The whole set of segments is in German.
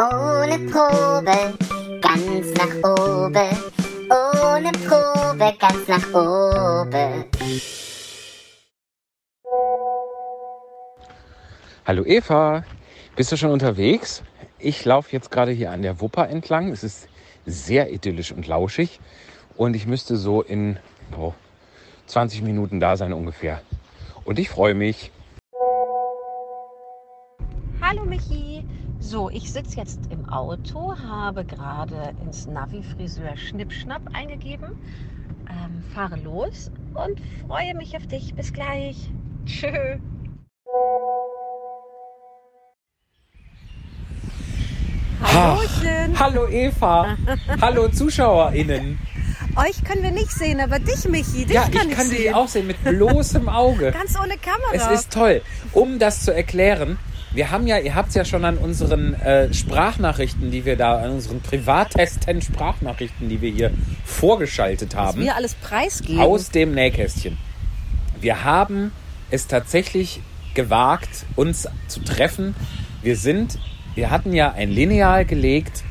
Ohne Probe, ganz nach oben. Ohne Probe, ganz nach oben. Hallo Eva, bist du schon unterwegs? Ich laufe jetzt gerade hier an der Wupper entlang. Es ist sehr idyllisch und lauschig und ich müsste so in oh, 20 Minuten da sein ungefähr. Und ich freue mich. Hallo Michi. So, ich sitze jetzt im Auto, habe gerade ins Navi Friseur Schnippschnapp eingegeben, ähm, fahre los und freue mich auf dich. Bis gleich. Tschö. Hallöchen. Hallo Eva. Hallo ZuschauerInnen. Euch können wir nicht sehen, aber dich, Michi, dich Ja, kann ich ich, kann dich sehen. auch sehen mit bloßem Auge. Ganz ohne Kamera. Es ist toll. Um das zu erklären, wir haben ja, ihr habt es ja schon an unseren äh, Sprachnachrichten, die wir da, an unseren privattesten Sprachnachrichten, die wir hier vorgeschaltet Was haben, wir alles preisgeben. aus dem Nähkästchen. Wir haben es tatsächlich gewagt, uns zu treffen. Wir sind, wir hatten ja ein Lineal gelegt,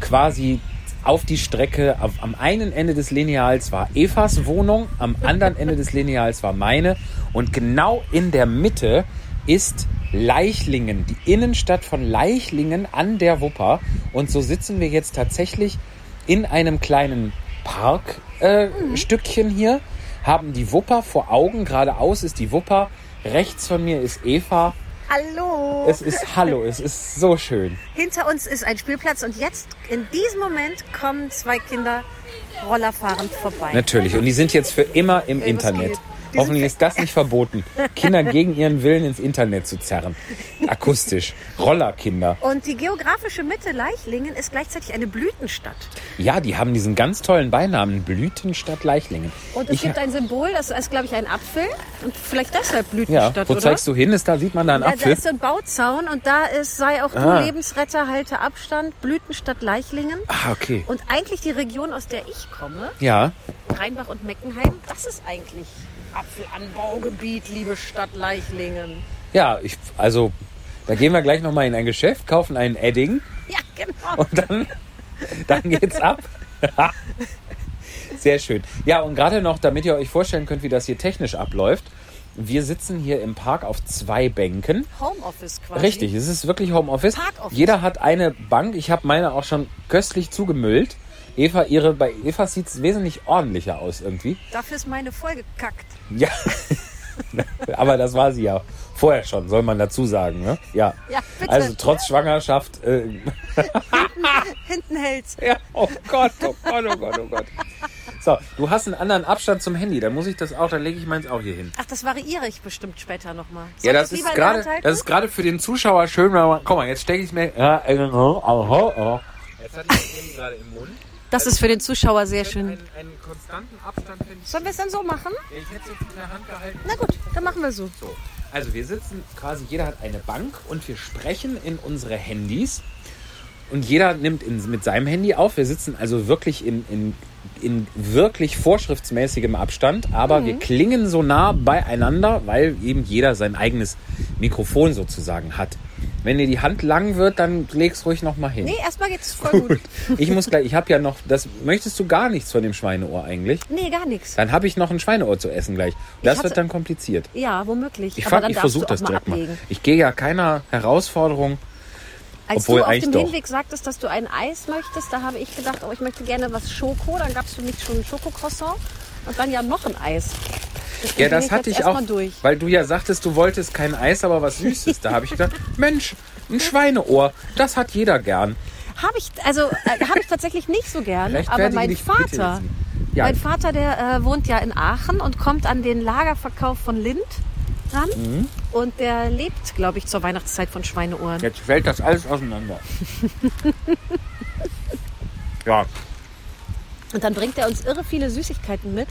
quasi auf die Strecke. Auf, am einen Ende des Lineals war Evas Wohnung, am anderen Ende des Lineals war meine. Und genau in der Mitte ist Leichlingen, die Innenstadt von Leichlingen an der Wupper. Und so sitzen wir jetzt tatsächlich in einem kleinen Parkstückchen äh, Stückchen hier, haben die Wupper vor Augen. Geradeaus ist die Wupper, rechts von mir ist Eva. Hallo. Es ist Hallo, es ist so schön. Hinter uns ist ein Spielplatz und jetzt, in diesem Moment, kommen zwei Kinder rollerfahrend vorbei. Natürlich. Und die sind jetzt für immer im Internet. Hoffentlich ist das nicht verboten, Kinder gegen ihren Willen ins Internet zu zerren. Akustisch. Rollerkinder. Und die geografische Mitte Leichlingen ist gleichzeitig eine Blütenstadt. Ja, die haben diesen ganz tollen Beinamen Blütenstadt Leichlingen. Und es Ich- gibt ein Symbol, das ist, glaube ich, ein Apfel. Und vielleicht deshalb Ja, Blütenstadt, wo oder? zeigst du hin? Ist da, sieht man da einen Ja, da Apfel? ist so ein Bauzaun und da ist, sei auch Ah. du Lebensretter, halte Abstand, Blütenstadt Leichlingen. Ah, okay. Und eigentlich die Region, aus der ich komme, Ja, Rheinbach und Meckenheim, das ist eigentlich Apfelanbaugebiet, liebe Stadt Leichlingen. ja, ich, also, da gehen wir gleich nochmal in ein Geschäft, kaufen einen Edding Ja, genau. und dann, dann geht's ab. Sehr schön. Ja, und gerade noch, damit ihr euch vorstellen könnt, wie das hier technisch abläuft. Wir sitzen hier im Park auf zwei Bänken. Homeoffice quasi. Richtig, es ist wirklich Homeoffice. Parkoffice. Jeder hat eine Bank. Ich habe meine auch schon köstlich zugemüllt. Eva, ihre, bei Eva sieht es wesentlich ordentlicher aus irgendwie. Dafür ist meine vollgekackt. Ja. Aber das war sie ja vorher schon, soll man dazu sagen. Ne? Ja. Ja, bitte. Also trotz Schwangerschaft. Äh, Hinten hält's. ja, oh Gott, oh Gott, oh Gott, oh Gott. So, du hast einen anderen Abstand zum Handy. Dann muss ich das auch, dann lege ich meins auch hier hin. Ach, das variiere ich bestimmt später nochmal. Ja, das ist gerade, das ist gerade für den Zuschauer schön, wenn man, guck mal, jetzt stecke ich mir, ja, äh, oh, oh, oh. Jetzt hatte ich das Handy gerade im Mund. Das ist für den Zuschauer sehr schön. Einen, einen konstanten Abstand finde ich. Sollen wir es dann so machen? Ich hätte es jetzt in der Hand gehalten. Na gut, dann machen wir so. So. Also wir sitzen quasi, jeder hat eine Bank und wir sprechen in unsere Handys. Und jeder nimmt in, mit seinem Handy auf. Wir sitzen also wirklich in, in, in wirklich vorschriftsmäßigem Abstand, aber wir klingen so nah beieinander, weil eben jeder sein eigenes Mikrofon sozusagen hat. Wenn dir die Hand lang wird, dann leg's ruhig noch mal hin. Nee, erstmal geht's voll gut. Ich muss gleich, ich habe ja noch, das möchtest du gar nichts von dem Schweineohr eigentlich? Nee, gar nichts. Dann habe ich noch ein Schweineohr zu essen gleich. Das wird dann kompliziert. Ja, womöglich. Ich, fang- ich versuche das direkt mal. ablegen. Ich gehe ja keiner Herausforderung. Als Obwohl du auf dem doch. Hinweg sagtest, dass du ein Eis möchtest, da habe ich gedacht, oh, ich möchte gerne was Schoko. Dann gab's für mich schon ein Schokocroissant und dann ja noch ein Eis. Deswegen Ja, das hatte ich auch, weil du ja sagtest, du wolltest kein Eis, aber was Süßes. Da habe ich gedacht, Mensch, ein Schweineohr, das hat jeder gern. Habe ich, also äh, habe ich tatsächlich nicht so gerne. Aber mein Vater. Ja, mein Vater, der äh, wohnt ja in Aachen und kommt an den Lagerverkauf von Lind ran. Mhm. Und der lebt, glaube ich, zur Weihnachtszeit von Schweineohren. jetzt fällt das alles auseinander. ja, Und dann bringt er uns irre viele Süßigkeiten mit.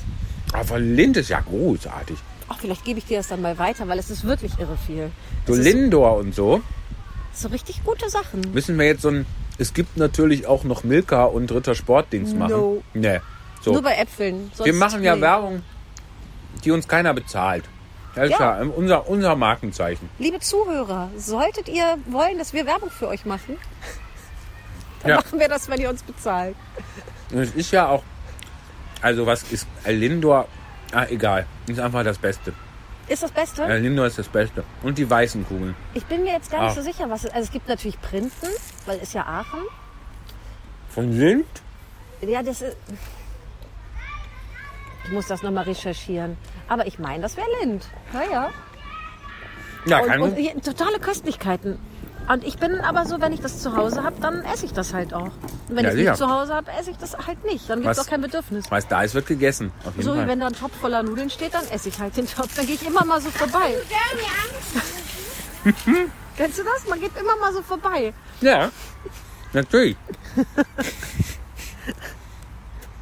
Aber Lind ist ja großartig. Ach, vielleicht gebe ich dir das dann mal weiter, weil es ist wirklich irre viel. So Es ist Lindor und so so richtig gute Sachen. müssen wir jetzt so ein. Es gibt natürlich auch noch Milka und Ritter Sportdings machen. No. Nee. So. Nur bei Äpfeln. Wir machen ja nee. Werbung, die uns keiner bezahlt. Das ist Ja. ja unser, unser Markenzeichen. Liebe Zuhörer, solltet ihr wollen, dass wir Werbung für euch machen, Dann Ja. machen wir das, wenn ihr uns bezahlt. Es ist ja auch, also was ist Lindor? Ah, egal. Ist einfach das Beste. Ist das Beste? Äh, Lindor ist das Beste. Und die weißen Kugeln. Ich bin mir jetzt gar nicht Ah. so sicher, was es Also es gibt natürlich Prinzen, weil ist ja Aachen. Von Lind? Ja, das ist. Ich muss das nochmal recherchieren. Aber ich meine, das wäre Lind. Ja, ja. Ja, Und, hier, totale Köstlichkeiten. Und ich bin aber so, wenn ich das zu Hause habe, dann esse ich das halt auch. Und wenn Ja, ich es sicher. nicht zu Hause habe, esse ich das halt nicht. Dann gibt es auch kein Bedürfnis. Was da ist, wird gegessen. Auf jeden So wie Fall. wenn da ein Topf voller Nudeln steht, dann esse ich halt den Topf. Dann gehe ich immer mal so vorbei. Kennst du das? Man geht immer mal so vorbei. Ja, natürlich.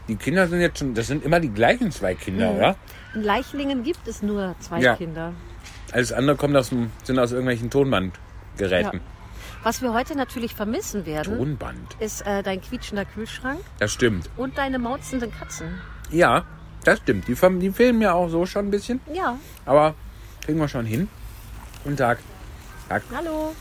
die Kinder sind jetzt schon, das sind immer die gleichen zwei Kinder, Mhm. oder? In Leichlingen gibt es nur zwei Ja. Kinder. Alles andere kommt aus dem, sind aus irgendwelchen Tonbandgeräten. Was wir heute natürlich vermissen werden, Tonband, ist äh, dein quietschender Kühlschrank das stimmt. und deine mauzenden Katzen. Ja, das stimmt. Die, die fehlen mir auch so schon ein bisschen, Ja, aber kriegen wir schon hin. Guten Tag. hallo.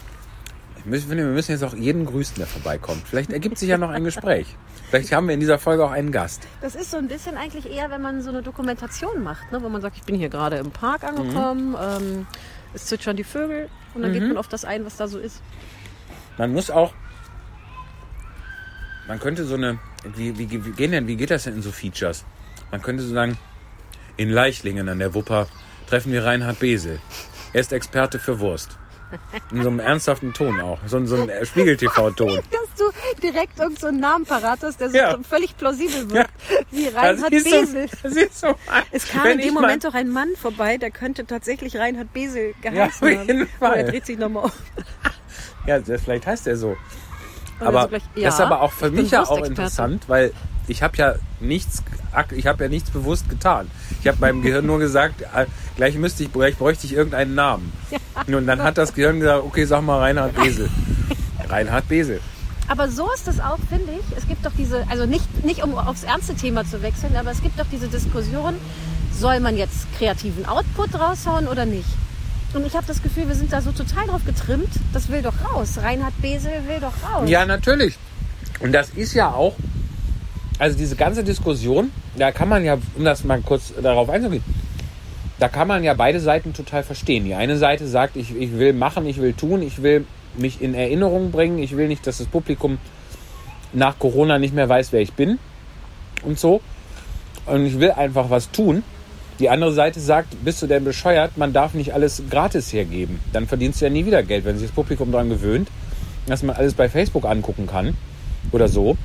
Ich finde, wir müssen jetzt auch jeden grüßen, der vorbeikommt. Vielleicht ergibt sich ja noch ein Gespräch. Vielleicht haben wir in dieser Folge auch einen Gast. Das ist so ein bisschen eigentlich eher, wenn man so eine Dokumentation macht, ne? wo man sagt, ich bin hier gerade im Park angekommen, ähm, es zwitschern die Vögel und dann geht man auf das ein, was da so ist. Man muss auch. Man könnte so eine. Wie, wie, wie, gehen denn, wie geht das denn in so Features? Man könnte so sagen, in Leichlingen an der Wupper treffen wir Reinhard Besel. Er ist Experte für Wurst. In so einem ernsthaften Ton auch. So, ein- so ein Spiegel-TV-Ton. Dass du direkt irgendeinen so einen Namen parat hast, der so Ja. völlig plausibel wird. Wie Reinhard Das ist Besel. So, das ist so. Es kam in dem Moment auch ein Mann vorbei, der könnte tatsächlich Reinhard Besel Ja, geheißen jeden haben. Aber er dreht sich nochmal um. Ja, das, vielleicht heißt er so. Und Aber so gleich, das ist aber auch für mich ja auch interessant, weil ich habe ja nichts, ich habe ja nichts bewusst getan. Ich habe meinem Gehirn nur gesagt, äh, gleich müsste ich, gleich bräuchte ich irgendeinen Namen. Und dann hat das Gehirn gesagt, okay, sag mal Reinhard Besel. Reinhard Besel. Aber so ist es auch, finde ich. Es gibt doch diese, also nicht, nicht um aufs ernste Thema zu wechseln, aber es gibt doch diese Diskussion, soll man jetzt kreativen Output raushauen oder nicht? Und ich habe das Gefühl, wir sind da so total drauf getrimmt, das will doch raus. Reinhard Besel will doch raus. Ja, natürlich. Und das ist ja auch, also diese ganze Diskussion, da kann man ja, um das mal kurz darauf einzugehen, da kann man ja beide Seiten total verstehen. Die eine Seite sagt, ich, ich will machen, ich will tun, ich will mich in Erinnerung bringen, ich will nicht, dass das Publikum nach Corona nicht mehr weiß, wer ich bin und so. Und ich will einfach was tun. Die andere Seite sagt, bist du denn bescheuert, man darf nicht alles gratis hergeben. Dann verdienst du ja nie wieder Geld, wenn sich das Publikum daran gewöhnt, dass man alles bei Facebook angucken kann oder so.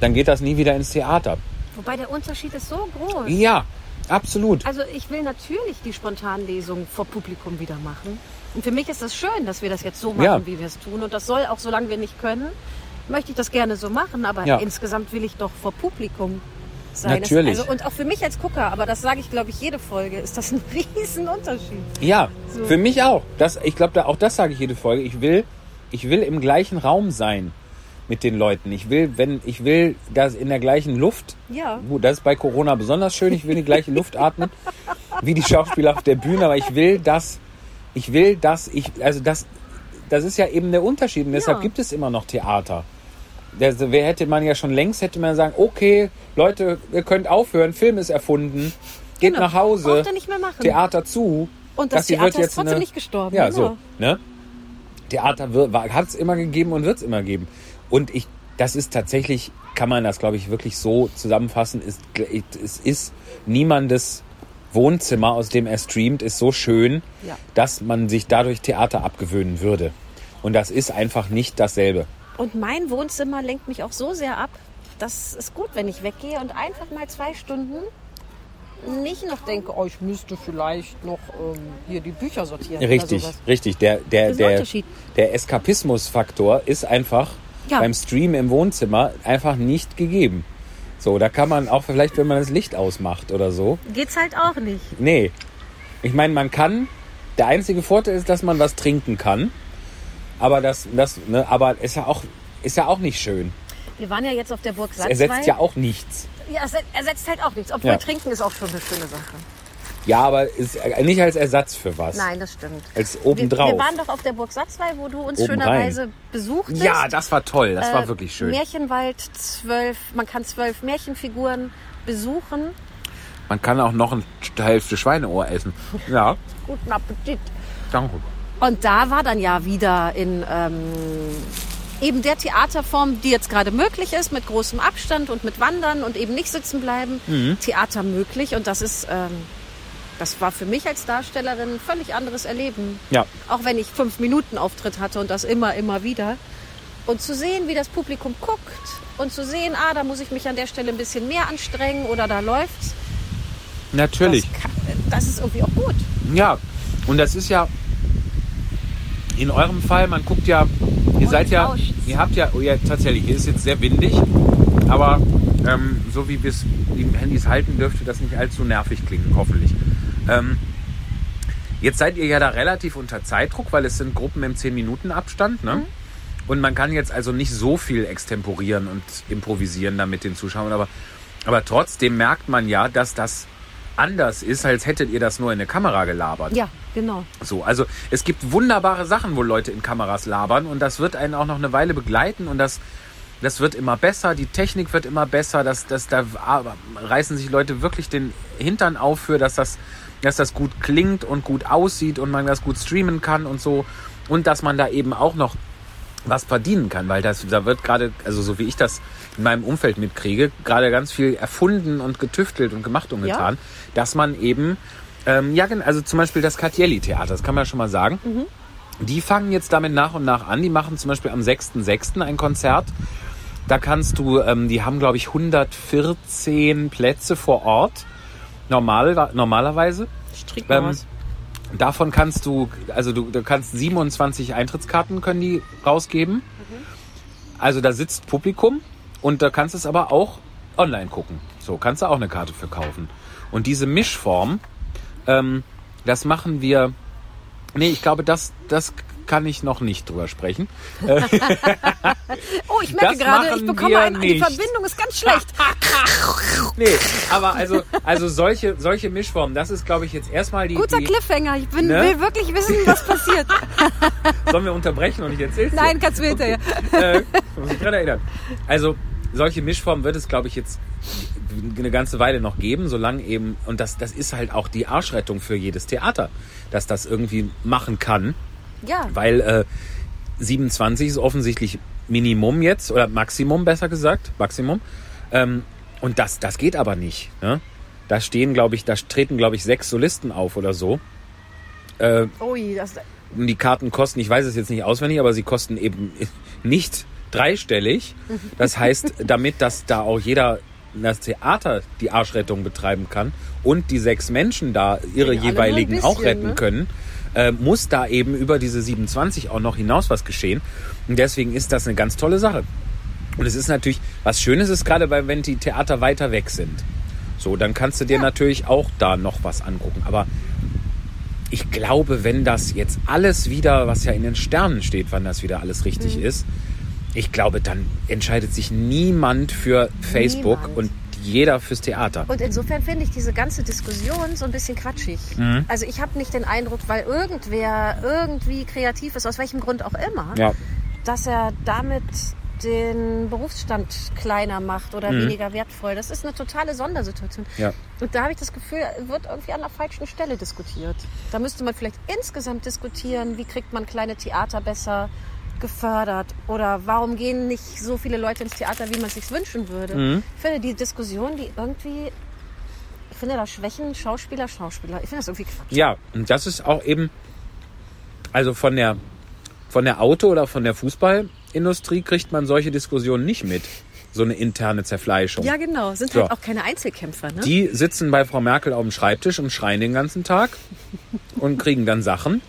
Dann geht das nie wieder ins Theater. Wobei der Unterschied ist so groß. Ja, absolut. Also ich will natürlich die Spontanlesung vor Publikum wieder machen. Und für mich ist es schön, dass wir das jetzt so machen, Ja. wie wir es tun. Und das soll auch, solange wir nicht können, möchte ich das gerne so machen. Aber Ja. insgesamt will ich doch vor Publikum sein. Natürlich. Also, und auch für mich als Gucker, aber das sage ich, glaube ich, jede Folge, ist das ein Riesenunterschied. Ja, So. für mich auch. Das, ich glaube, da, auch das sage ich jede Folge. Ich will, ich will im gleichen Raum sein mit den Leuten. Ich will, wenn, ich will das in der gleichen Luft. Ja. Gut, das ist bei Corona besonders schön. Ich will die gleiche Luft atmen wie die Schauspieler auf der Bühne, aber ich will das, ich will das, ich, also das, das ist ja eben der Unterschied. Und deshalb Ja. gibt es immer noch Theater. Das, wer hätte man ja schon längst hätte man sagen, okay, Leute, ihr könnt aufhören, Film ist erfunden, geht Genau. nach Hause. Theater zu. Und das Theater wird ist jetzt trotzdem eine- nicht gestorben. Ja, genau. so. Ne? Theater hat es immer gegeben und wird es immer geben. Und ich, das ist tatsächlich, kann man das, glaube ich, wirklich so zusammenfassen, ist, es ist niemandes Wohnzimmer, aus dem er streamt, ist so schön, Ja. dass man sich dadurch Theater abgewöhnen würde. Und das ist einfach nicht dasselbe. Und mein Wohnzimmer lenkt mich auch so sehr ab, dass es gut, wenn ich weggehe und einfach mal zwei Stunden nicht noch denke, oh, ich müsste vielleicht noch ähm, hier die Bücher sortieren. Richtig, richtig. Der, der, der, der Eskapismusfaktor ist einfach Ja. beim Stream im Wohnzimmer einfach nicht gegeben. So, da kann man auch vielleicht, wenn man das Licht ausmacht oder so. Geht's halt auch nicht. Nee. Ich meine, man kann. Der einzige Vorteil ist, dass man was trinken kann. Aber das, das, ne, aber ist ja auch, ist ja auch nicht schön. Wir waren ja jetzt auf der Burg Es Salzwey. ersetzt ja auch nichts. Ja, es ersetzt halt auch nichts. Obwohl Ja. Trinken ist auch schon eine schöne Sache. Ja, aber ist nicht als Ersatz für was. Nein, das stimmt. Als Wir, obendrauf. wir waren doch auf der Burg Satzwey, wo du uns Oben schönerweise besucht hast. ja, das war toll. Das war Äh, wirklich schön. Märchenwald, zwölf, man kann zwölf Märchenfiguren besuchen. Man kann auch noch eine Hälfte Schweineohr essen. Ja, Guten Appetit. danke. Und da war dann ja wieder in ähm, eben der Theaterform, die jetzt gerade möglich ist, mit großem Abstand und mit Wandern und eben nicht sitzen bleiben, Mhm. Theater möglich. Und das ist, ähm, das war für mich als Darstellerin ein völlig anderes Erleben. Ja, Auch wenn ich fünf Minuten Auftritt hatte und das immer, immer wieder. Und zu sehen, wie das Publikum guckt und zu sehen, ah, da muss ich mich an der Stelle ein bisschen mehr anstrengen oder da läuft's. natürlich. Das, kann, das ist irgendwie auch gut. Ja, und das ist ja in eurem Fall, man guckt ja, ihr seid ja, rauscht's. ihr habt ja, oh ja, tatsächlich, hier ist jetzt sehr windig, aber ähm, so wie wir es die Handys halten, dürfte das nicht allzu nervig klingen, hoffentlich. Ähm, jetzt seid ihr ja da relativ unter Zeitdruck, weil es sind Gruppen im 10-Minuten-Abstand, ne? Und man kann jetzt also nicht so viel extemporieren und improvisieren da mit den Zuschauern, aber, aber trotzdem merkt man ja, dass das anders ist, als hättet ihr das nur in eine Kamera gelabert. Ja, genau. So, also es gibt wunderbare Sachen, wo Leute in Kameras labern und das wird einen auch noch eine Weile begleiten und das, das wird immer besser, die Technik wird immer besser, das, das, da reißen sich Leute wirklich den Hintern auf für, dass das, dass das gut klingt und gut aussieht und man das gut streamen kann und so und dass man da eben auch noch was verdienen kann, weil das, da wird gerade, also so wie ich das in meinem Umfeld mitkriege, gerade ganz viel erfunden und getüftelt und gemacht und Ja. getan, dass man eben, ähm, ja, also zum Beispiel das Cartielli-Theater, das kann man schon mal sagen. Die fangen jetzt damit nach und nach an. Die machen zum Beispiel am 6.6. ein Konzert. Da kannst du, ähm, die haben glaube ich 114 Plätze vor Ort, normal, normalerweise. Strick mal Ähm. Davon kannst du, also du, du kannst 27 Eintrittskarten können die rausgeben. Also da sitzt Publikum und da kannst du es aber auch online gucken. So, kannst du auch eine Karte für kaufen. Und diese Mischform, ähm, das machen wir. Nee, ich glaube, das, das kann ich noch nicht drüber sprechen. Oh, ich merke das gerade, ich bekomme wir ein, die. Verbindung ist ganz schlecht. Nee, aber also, also solche, solche Mischformen, das ist, glaube ich, jetzt erstmal die. Guter die Cliffhanger. Ich bin, Ne? will wirklich wissen, was passiert. Sollen wir unterbrechen und ich erzähl's? Nein, kannst du hinterher. äh, muss mich dran erinnern. Also solche Mischformen wird es, glaube ich, jetzt eine ganze Weile noch geben, solange eben, und das, das ist halt auch die Arschrettung für jedes Theater, dass das irgendwie machen kann, Ja, weil äh, 27 ist offensichtlich Minimum jetzt, oder Maximum besser gesagt, Maximum. Ähm, und das, das geht aber nicht. Ne? Da stehen, glaube ich, da treten, glaube ich, sechs Solisten auf oder so. Äh, ui, das, und die Karten kosten, ich weiß es jetzt nicht auswendig, aber sie kosten eben nicht dreistellig. Das heißt, damit, dass da auch jeder das Theater die Arschrettung betreiben kann und die sechs Menschen da ihre Ja, jeweiligen auch bisschen, retten ne? können, äh, muss da eben über diese 27 auch noch hinaus was geschehen. Und deswegen ist das eine ganz tolle Sache. Und es ist natürlich, was Schönes ist gerade, bei, wenn die Theater weiter weg sind. So, dann kannst du dir natürlich auch da noch was angucken. Aber ich glaube, wenn das jetzt alles wieder, was ja in den Sternen steht, wann das wieder alles richtig Mhm. ist, ich glaube, dann entscheidet sich niemand für Facebook Niemand. und jeder fürs Theater. Und insofern finde ich diese ganze Diskussion so ein bisschen quatschig. Mhm. Also ich habe nicht den Eindruck, weil irgendwer irgendwie kreativ ist, aus welchem Grund auch immer, Ja, dass er damit den Berufsstand kleiner macht oder weniger wertvoll. Das ist eine totale Sondersituation. Mhm. ja. Und da habe ich das Gefühl, wird irgendwie an der falschen Stelle diskutiert. Da müsste man vielleicht insgesamt diskutieren, wie kriegt man kleine Theater besser gefördert oder warum gehen nicht so viele Leute ins Theater, wie man es sich wünschen würde. Mhm. Ich finde die Diskussion, die irgendwie, ich finde da schwächen Schauspieler, Schauspieler. Ich finde das irgendwie Quatsch. Ja, und das ist auch eben, also von der, von der Auto- oder von der Fußballindustrie kriegt man solche Diskussionen nicht mit. So eine interne Zerfleischung. Ja, genau. Sind So. halt auch keine Einzelkämpfer, ne? Die sitzen bei Frau Merkel auf dem Schreibtisch und schreien den ganzen Tag und kriegen dann Sachen.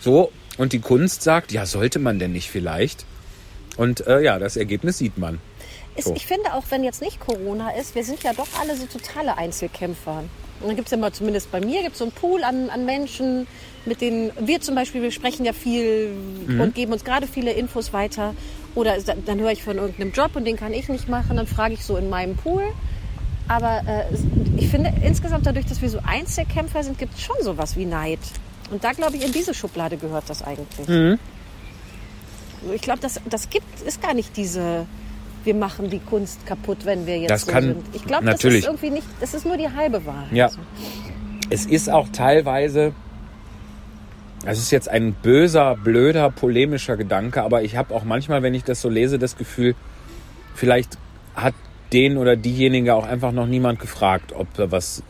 So, und die Kunst sagt, ja, sollte man denn nicht vielleicht? Und äh, ja, das Ergebnis sieht man. Ist, So. Ich finde, auch wenn jetzt nicht Corona ist, wir sind ja doch alle so totale Einzelkämpfer. Und dann gibt es ja mal, zumindest bei mir, gibt es so einen Pool an, an Menschen, mit denen wir zum Beispiel, wir sprechen ja viel und geben uns gerade viele Infos weiter. Oder dann höre ich von irgendeinem Job und den kann ich nicht machen. Dann frage ich so in meinem Pool. Aber äh, ich finde insgesamt dadurch, dass wir so Einzelkämpfer sind, gibt es schon sowas wie Neid. Und da glaube ich, in diese Schublade gehört das eigentlich. Mhm. Ich glaube, das, das gibt, ist gar nicht diese, wir machen die Kunst kaputt, wenn wir jetzt Das so kann- sind. Ich glaube, das ist irgendwie nicht, das ist nur die halbe Wahrheit. Ja. Es ist auch teilweise, es ist jetzt ein böser, blöder, polemischer Gedanke, aber ich habe auch manchmal, wenn ich das so lese, das Gefühl, vielleicht hat den oder diejenige auch einfach noch niemand gefragt, ob er was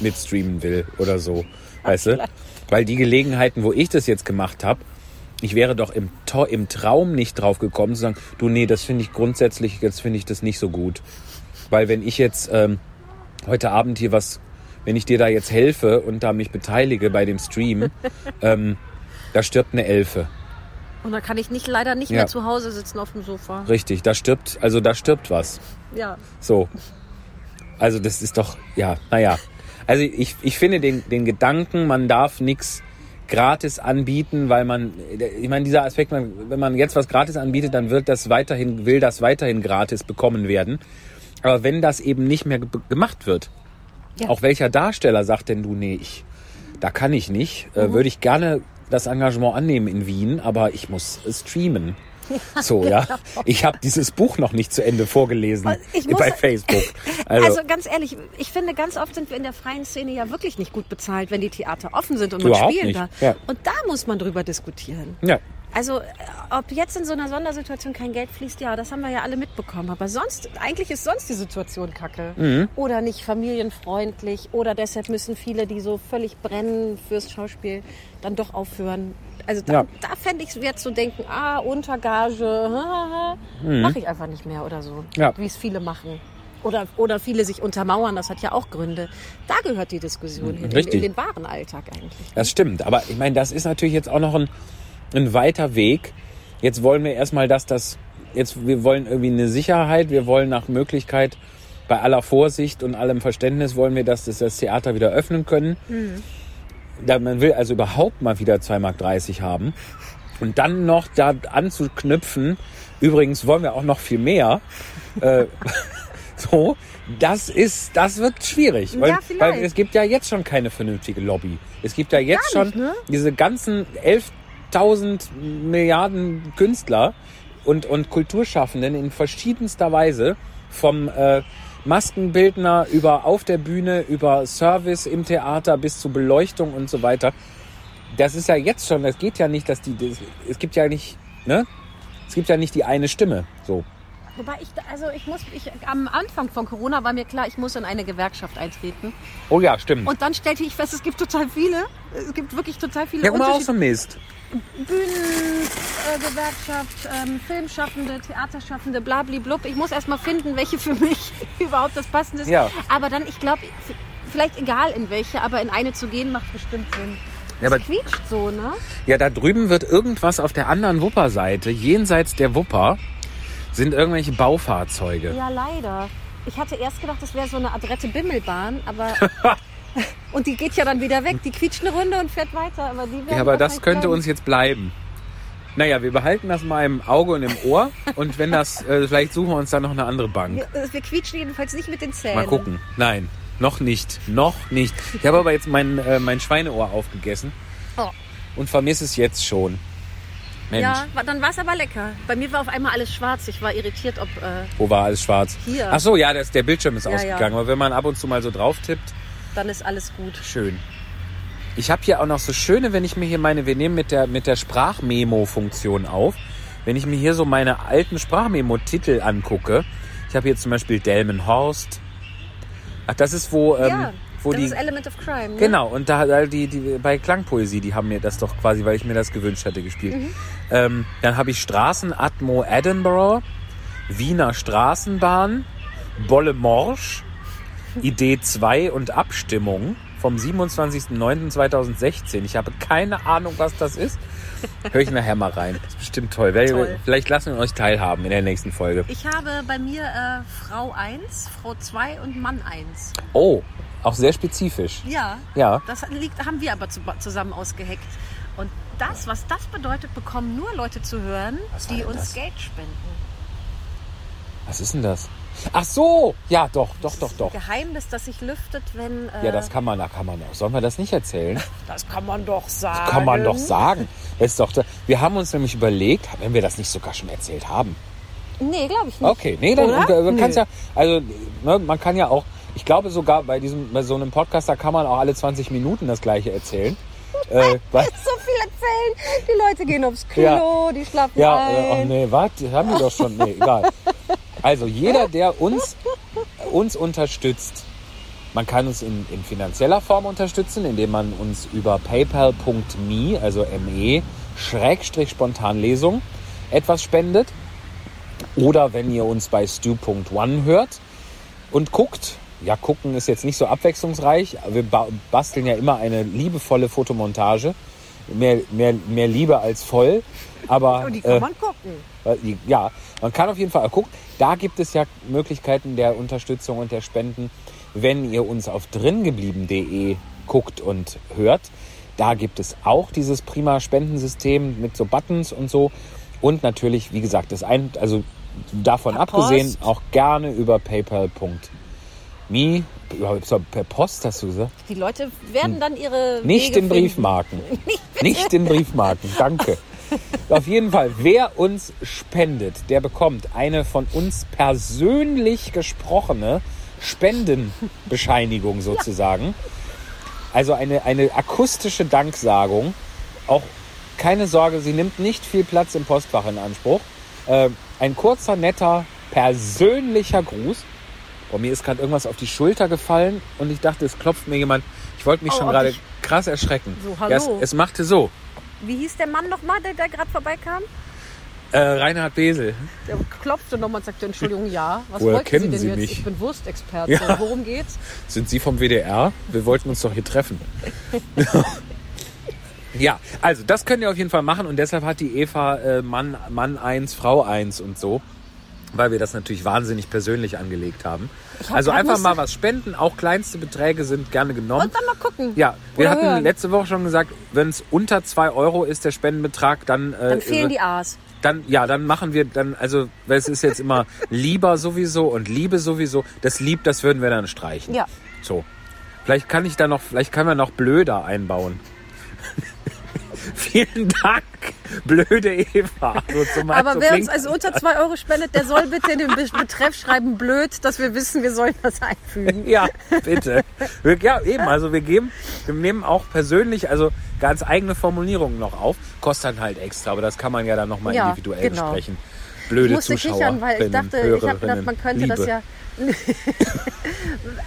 mitstreamen will oder so. Weißt du? Weil die Gelegenheiten, wo ich das jetzt gemacht habe, ich wäre doch im, im Traum nicht drauf gekommen zu sagen, du nee, das finde ich grundsätzlich, jetzt finde ich das nicht so gut. Weil wenn ich jetzt ähm, heute Abend hier was, wenn ich dir da jetzt helfe und da mich beteilige bei dem Stream, ähm, da stirbt eine Elfe. Und da kann ich nicht, leider nicht Ja. mehr zu Hause sitzen auf dem Sofa. Richtig, da stirbt, also da stirbt was. Ja. So. Also das ist doch, ja, naja. Also ich, ich finde den, den Gedanken, man darf nichts gratis anbieten, weil man, ich meine, dieser Aspekt, wenn man jetzt was gratis anbietet, dann wird das weiterhin, will das weiterhin gratis bekommen werden. Aber wenn das eben nicht mehr ge gemacht wird, Ja. auch welcher Darsteller sagt denn du, nee, ich, da kann ich nicht, äh, würde ich gerne das Engagement annehmen in Wien, aber ich muss streamen. So, ja. Ich habe dieses Buch noch nicht zu Ende vorgelesen Ich muss- bei Facebook. Also, Also, ganz ehrlich, ich finde, ganz oft sind wir in der freien Szene ja wirklich nicht gut bezahlt, wenn die Theater offen sind und man Überhaupt spielen nicht, darf. ja. Und da muss man drüber diskutieren. ja, Also, äh, ob jetzt in so einer Sondersituation kein Geld fließt, ja, das haben wir ja alle mitbekommen. Aber sonst, eigentlich ist sonst die Situation kacke. Mhm. Oder nicht familienfreundlich. Oder deshalb müssen viele, die so völlig brennen fürs Schauspiel, dann doch aufhören. Also da, Ja. da fände ich es wert zu denken, ah, Untergage, mache ich einfach nicht mehr oder so. Mhm. Ja. Wie es viele machen. Oder, oder viele sich untermauern, das hat ja auch Gründe. Da gehört die Diskussion hin, in, in den wahren Alltag eigentlich. das stimmt. Aber ich meine, das ist natürlich jetzt auch noch ein, ein weiter Weg. Jetzt wollen wir erstmal, dass das, jetzt, wir wollen irgendwie eine Sicherheit, wir wollen nach Möglichkeit, bei aller Vorsicht und allem Verständnis wollen wir, dass das, das Theater wieder öffnen können. Da, man will also überhaupt mal wieder 2,30 Mark haben. Und dann noch da anzuknüpfen, übrigens wollen wir auch noch viel mehr. äh, so, das ist, das wird schwierig. Weil, Ja, weil es gibt ja jetzt schon keine vernünftige Lobby. Es gibt ja jetzt nicht, schon ne? diese ganzen 11.000 Milliarden Künstler und, und Kulturschaffenden in verschiedenster Weise vom äh, Maskenbildner über auf der Bühne, über Service im Theater bis zu Beleuchtung und so weiter. Das ist ja jetzt schon, das geht ja nicht, dass die, das, es gibt ja nicht, ne? Es gibt ja nicht die eine Stimme, so. Wobei ich, also ich muss, ich, am Anfang von Corona war mir klar, ich muss in eine Gewerkschaft eintreten. Oh ja, stimmt. Und dann stellte ich fest, es gibt total viele. Es gibt wirklich total viele ja, mal, auch so Mist. Bühnengewerkschaft, äh, Gewerkschaft, ähm, Filmschaffende, Theaterschaffende, blablablub. Ich muss erst mal finden, welche für mich überhaupt das Passende ist. Ja. Aber dann, ich glaube, vielleicht egal in welche, aber in eine zu gehen macht bestimmt Sinn. Ja, aber- quietscht so, ne? Ja, da drüben wird irgendwas auf der anderen Wupperseite, jenseits der Wupper, sind irgendwelche Baufahrzeuge. Ja, leider. Ich hatte erst gedacht, das wäre so eine adrette Bimmelbahn, aber. und die geht ja dann wieder weg. Die quietscht eine Runde und fährt weiter. Aber, die Ja, aber das könnte bleiben. uns jetzt bleiben. Naja, wir behalten das mal im Auge und im Ohr und wenn das, äh, vielleicht suchen wir uns dann noch eine andere Bank. Wir, äh, wir quietschen jedenfalls nicht mit den Zähnen. Mal gucken. Nein, noch nicht. Noch nicht. Ich habe aber jetzt mein, äh, mein Schweineohr aufgegessen Oh. und vermisse es jetzt schon. Mensch, Ja, dann war es aber lecker. Bei mir war auf einmal alles schwarz. Ich war irritiert, ob. Äh, wo war alles schwarz? Hier. Ach so, ja, das, der Bildschirm ist Ja, ausgegangen. ja. Aber wenn man ab und zu mal so drauf tippt, dann ist alles gut. Schön. Ich habe hier auch noch so schöne, wenn ich mir hier meine, wir nehmen mit der, mit der Sprachmemo-Funktion auf. Wenn ich mir hier so meine alten Sprachmemo-Titel angucke, ich habe hier zum Beispiel Delmenhorst. Ach, das ist wo, ähm, ja, wo das die. ist Element of Crime. Ne? Genau, und da, da die, die bei Klangpoesie, die haben mir das doch quasi, weil ich mir das gewünscht hatte, gespielt. Mhm. Ähm, dann habe ich Straßenatmo Edinburgh, Wiener Straßenbahn, Bolle Morsch, Idee 2 und Abstimmung vom 27.09.2016. Ich habe keine Ahnung, was das ist. Hör ich nachher mal rein. Das ist bestimmt toll. Toll. Vielleicht lassen wir euch teilhaben in der nächsten Folge. Ich habe bei mir äh, Frau 1, Frau 2 und Mann 1. Oh, auch sehr spezifisch. Ja. Ja. Das liegt, haben wir aber zu, zusammen ausgeheckt. Und das, was das bedeutet, bekommen nur Leute zu hören, Was die uns das? Geld spenden. Was ist denn das? Ach so, ja, doch, doch, doch, doch. Geheimnis, das sich lüftet, wenn. Äh, Ja, das kann man, da kann man auch. Sollen wir das nicht erzählen? das kann man doch sagen. Das kann man doch sagen. Das ist doch, wir haben uns nämlich überlegt, wenn wir das nicht sogar schon erzählt haben. Nee, glaube ich nicht. Okay, nee, dann Oder? man Nö. ja, also ne, man kann ja auch, ich glaube sogar bei diesem, bei so einem Podcast, da kann man auch alle 20 Minuten das gleiche erzählen. äh, So viel erzählen. Die Leute gehen aufs Klo, Ja. die schlafen ja, äh, ach ein. nee, was? Haben die doch schon, nee, egal. Also jeder, der uns, uns unterstützt, man kann uns in, in finanzieller Form unterstützen, indem man uns über paypal.me, also me, Schrägstrich Spontanlesung, etwas spendet. Oder wenn ihr uns bei stu.one hört und guckt, ja, gucken ist jetzt nicht so abwechslungsreich, wir ba basteln ja immer eine liebevolle Fotomontage. Mehr, mehr, mehr Liebe als voll. Aber Und Oh, die kann äh, man gucken. äh, die- Ja, man kann auf jeden Fall gucken. Da gibt es ja Möglichkeiten der Unterstützung und der Spenden, wenn ihr uns auf dringeblieben.de guckt und hört. Da gibt es auch dieses prima Spendensystem mit so Buttons und so. Und natürlich, wie gesagt, das ein, also davon Per abgesehen, Post. auch gerne über paypal.me. Per Post hast du gesagt? Die Leute werden dann ihre. Hm. Nicht Wege in Briefmarken. Nicht in Briefmarken, danke. Auf jeden Fall, wer uns spendet, der bekommt eine von uns persönlich gesprochene Spendenbescheinigung sozusagen. Also eine, eine akustische Danksagung. Auch keine Sorge, sie nimmt nicht viel Platz im Postfach in Anspruch. Äh, ein kurzer, netter, persönlicher Gruß. Boah, mir ist gerade irgendwas auf die Schulter gefallen und ich dachte, es klopft mir jemand. Ich wollte mich Oh, schon auf gerade krass erschrecken. So, Ja, es, hallo. es machte so. Wie hieß der Mann nochmal, der da gerade vorbeikam? Äh, Reinhard Besel. Der klopfte nochmal und sagte, Entschuldigung, ja. Was Woher wollten kennen Sie denn Sie jetzt? mich? Ich bin Wurstexperte. Ja. Worum geht's? Sind Sie vom WDR? Wir wollten uns doch hier treffen. ja, also das könnt ihr auf jeden Fall machen und deshalb hat die Eva äh, Mann, Mann 1, Frau 1 und so, weil wir das natürlich wahnsinnig persönlich angelegt haben. hab Also einfach mal was spenden, auch kleinste Beträge sind gerne genommen. Und dann mal gucken. Ja, wir Oder hatten hören. letzte Woche schon gesagt, wenn es unter 2 Euro ist, der Spendenbetrag, dann... Äh, Dann fehlen die A's. dann, ja, dann machen wir dann, also, weil es ist jetzt immer lieber sowieso und Liebe sowieso. Das Lieb, das würden wir dann streichen. Ja. So. Vielleicht kann ich da noch, vielleicht kann man noch blöder einbauen. Vielen Dank, blöde Eva. So zum Aber so wer uns also unter 2 Euro spendet, der soll bitte in den Be- Betreff schreiben, blöd, dass wir wissen, wir sollen das einfügen. Ja, bitte. Wir- Ja, eben, also wir geben, wir nehmen auch persönlich, also ganz eigene Formulierungen noch auf. Kostet dann halt extra, aber das kann man ja dann nochmal Ja, individuell genau. besprechen. Ich Blöde musste Zuschauer. kichern, weil ich dachte, ich habe gedacht, man könnte das ja.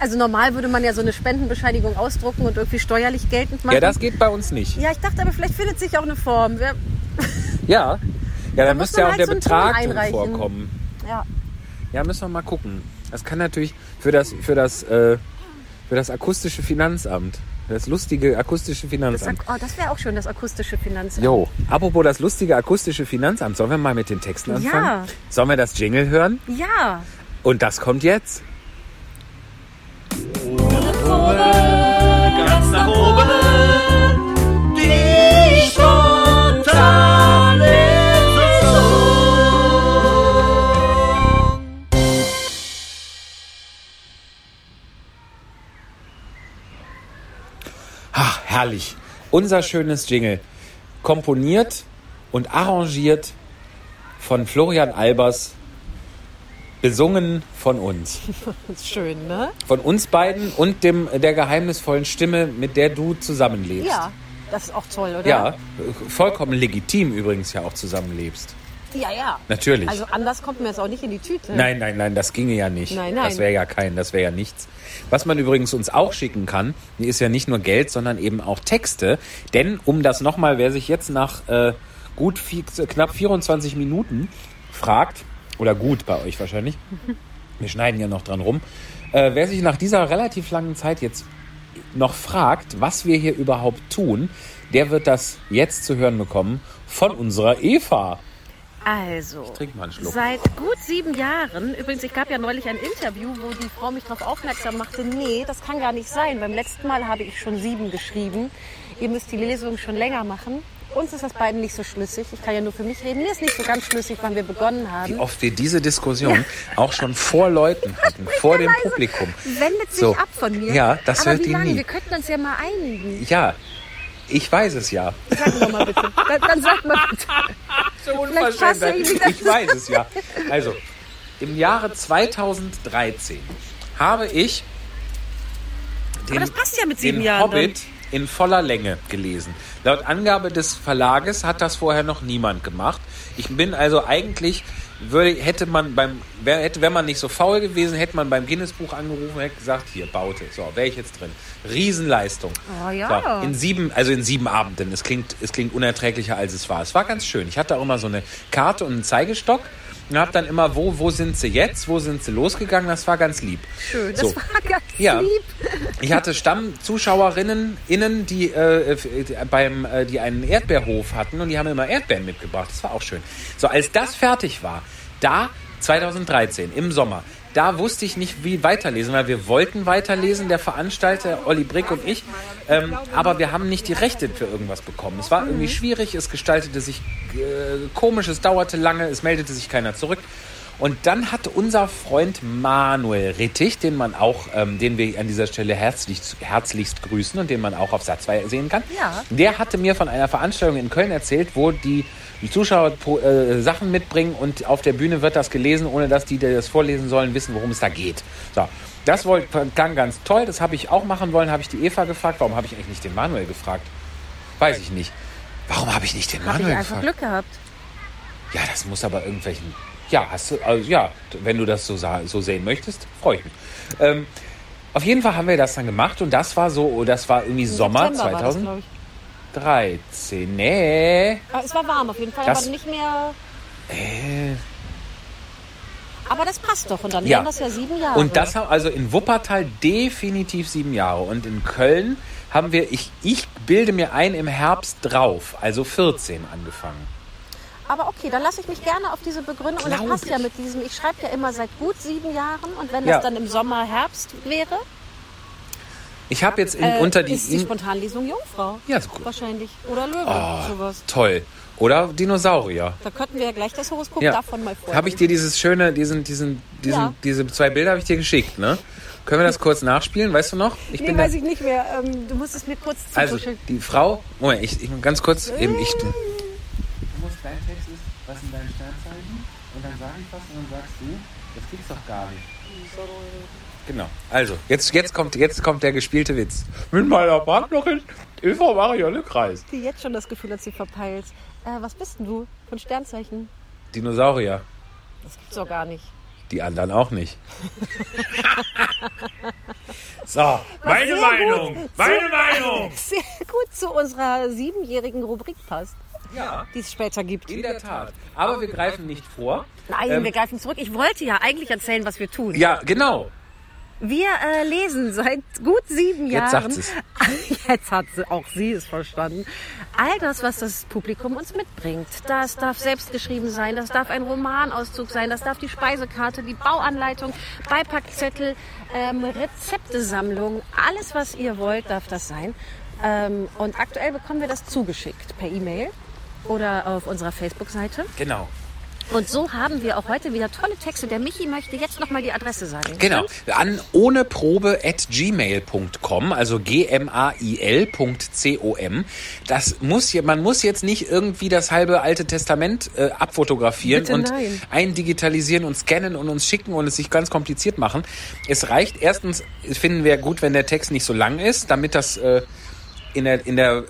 also normal würde man ja so eine Spendenbescheinigung ausdrucken und irgendwie steuerlich geltend machen. Ja, das geht bei uns nicht. Ja, ich dachte aber, vielleicht findet sich auch eine Form. Wer, Ja. Ja, dann muss müsste ja auch halt der so Betrag drin vorkommen. ja. Ja, müssen wir mal gucken. Das kann natürlich für das, für das, äh, für das akustische Finanzamt. Das lustige akustische Das, Finanzamt. oh, das wäre auch schön, das akustische Finanzamt. Jo, apropos das lustige akustische Finanzamt. Sollen wir mal mit den Texten anfangen? Ja. Sollen wir das Jingle hören? Ja. Und das kommt jetzt. ganz nach oben. Herrlich. Unser schönes Jingle. Komponiert und arrangiert von Florian Albers. Besungen von uns. Schön, ne? Von uns beiden und dem, der geheimnisvollen Stimme, mit der du zusammenlebst. Ja. Das ist auch toll, oder? Ja, vollkommen legitim übrigens ja auch zusammenlebst. Ja, ja. Natürlich. Also anders kommt mir jetzt auch nicht in die Tüte. nein, nein, nein, das ginge ja nicht. Nein, nein. Das wäre ja kein, das wäre ja nichts. Was man übrigens uns auch schicken kann, ist ja nicht nur Geld, sondern eben auch Texte. Denn um das nochmal, wer sich jetzt nach äh, gut vi- knapp 24 Minuten fragt, oder gut bei euch wahrscheinlich, wir schneiden ja noch dran rum, äh, wer sich nach dieser relativ langen Zeit jetzt noch fragt, was wir hier überhaupt tun, der wird das jetzt zu hören bekommen von unserer Eva. Also, seit gut sieben Jahren, übrigens, ich gab ja neulich ein Interview, wo die Frau mich darauf aufmerksam machte, nee, das kann gar nicht sein. Beim letzten Mal habe ich schon sieben geschrieben. Ihr müsst die Lesung schon länger machen. uns ist das beiden nicht so schlüssig. Ich kann ja nur für mich reden. Mir ist nicht so ganz schlüssig, wann wir begonnen haben. Wie oft wir diese Diskussion auch schon vor Leuten hatten, vor dem Publikum. Wendet sich So. ab von mir. Ja, das Aber hört wie lange? nie. Wir könnten uns ja mal einigen. Ja, ich weiß es ja. Sag doch mal bitte. Dann, dann sag mal bitte. So Vielleicht das- Ich weiß es ja. Also, im Jahre 2013 habe ich den, das passt ja mit sieben den Jahren Hobbit in voller Länge gelesen. Laut Angabe des Verlages hat das vorher noch niemand gemacht. Ich bin also eigentlich, würde, hätte man beim, wär, hätte, wenn man nicht so faul gewesen, hätte man beim Guinness-Buch angerufen und hätte gesagt, hier, Baute. So, wäre ich jetzt drin. Riesenleistung. Oh ja. So, in sieben, also in sieben Abenden. Es klingt, es klingt unerträglicher, als es war. Es war ganz schön. Ich hatte auch immer so eine Karte und einen Zeigestock und habe dann immer, wo, wo sind sie jetzt? Wo sind sie losgegangen? Das war ganz lieb. Schön. Das So. war ganz Ja. lieb. Ich hatte Stammzuschauerinnen, innen, die, äh, beim, äh, die einen Erdbeerhof hatten und die haben immer Erdbeeren mitgebracht. Das war auch schön. So, als das fertig war, da 2013 im Sommer, da wusste ich nicht, wie weiterlesen, weil wir wollten weiterlesen, der Veranstalter Olli Brick und ich, ähm, aber wir haben nicht die Rechte für irgendwas bekommen. Es war irgendwie schwierig, es gestaltete sich äh, komisch, es dauerte lange, es meldete sich keiner zurück. Und dann hat unser Freund Manuel Rittich, den man auch, ähm, den wir an dieser Stelle herzlichst, herzlichst grüßen und den man auch auf Satz 2 sehen kann, Ja. der hatte mir von einer Veranstaltung in Köln erzählt, wo die, Zuschauer äh, Sachen mitbringen und auf der Bühne wird das gelesen, ohne dass die, die das vorlesen sollen, wissen, worum es da geht. So. Das wollte, klang ganz toll, das habe ich auch machen wollen, habe ich die Eva gefragt. Warum habe ich eigentlich nicht den Manuel gefragt? Weiß ich nicht. Warum habe ich nicht den Habe ich Manuel einfach gefragt? Glück gehabt. Ja, das muss aber irgendwelchen. Ja, hast du, also ja, wenn du das so, so sehen möchtest, freue ich mich. Ähm, auf jeden Fall haben wir das dann gemacht und das war so, das war irgendwie Sommer September war das, glaub ich. 2013. Nee. Aber es war warm auf jeden Fall, Das- aber nicht mehr. Äh, Aber das passt doch. Und dann Ja. wären das ja sieben Jahre. Und das haben also in Wuppertal definitiv sieben Jahre. Und in Köln haben wir, ich, ich bilde mir ein, im Herbst drauf, also 14 angefangen. Aber okay, dann lasse ich mich gerne auf diese Begründung. Und das passt ja ich. mit diesem, ich schreibe ja immer seit gut sieben Jahren. Und wenn Ja. das dann im Sommer, Herbst wäre, Ich habe jetzt in, äh, unter die. ist die Spontanlesung Jungfrau. Ja, ist gut. Wahrscheinlich. Oder Löwe, Oh, sowas. toll. Oder Dinosaurier. Da könnten wir ja gleich das Horoskop Ja. davon mal vorlesen. Habe ich dir dieses schöne, diesen, diesen, diesen, Ja. diese zwei Bilder habe ich dir geschickt, ne? Können wir das kurz nachspielen? Weißt du noch? Ich Nee, da- weiß ich nicht mehr. Ähm, du musst es mir kurz Also zukuscheln. die Frau, Moment, ich, ich ganz kurz eben ich. Was sind deine Sternzeichen? Und dann sage ich was und dann sagst du, das gibt's doch gar nicht. Genau. Also jetzt jetzt kommt jetzt kommt der gespielte Witz. Mit meiner Partnerin Eva Marianne Kreis. die jetzt schon das Gefühl hat, sie verpeilt. Äh, was bist denn du von Sternzeichen? Dinosaurier. Das gibt's doch gar nicht. Die anderen auch nicht. so, meine Meinung, gut. meine Meinung. Sehr gut zu unserer siebenjährigen Rubrik passt, Ja, die es später gibt. in der Tat. Aber wir greifen nicht vor. Nein, Ähm, wir greifen zurück. Ich wollte ja eigentlich erzählen, was wir tun. Ja, genau. Wir äh, lesen seit gut sieben Jetzt Jahren. sagt sie's. Jetzt hat sie, auch sie es verstanden. All das, was das Publikum uns mitbringt. Das darf selbst geschrieben sein, das darf ein Romanauszug sein, das darf die Speisekarte, die Bauanleitung, Beipackzettel, ähm, Rezeptesammlung. Alles, was ihr wollt, darf das sein. Ähm, und aktuell bekommen wir das zugeschickt per E-Mail oder auf unserer Facebook-Seite. Genau. Und so haben wir auch heute wieder tolle Texte. Der Michi möchte jetzt nochmal die Adresse sagen. Genau. An ohneprobe at gmail.com, also g-m-a-i-l.com. Das muss man muss jetzt nicht irgendwie das halbe alte Testament äh, abfotografieren Bitte und nein. eindigitalisieren und scannen und uns schicken und es sich ganz kompliziert machen. Es reicht erstens, finden wir gut, wenn der Text nicht so lang ist, damit das äh, in der, in der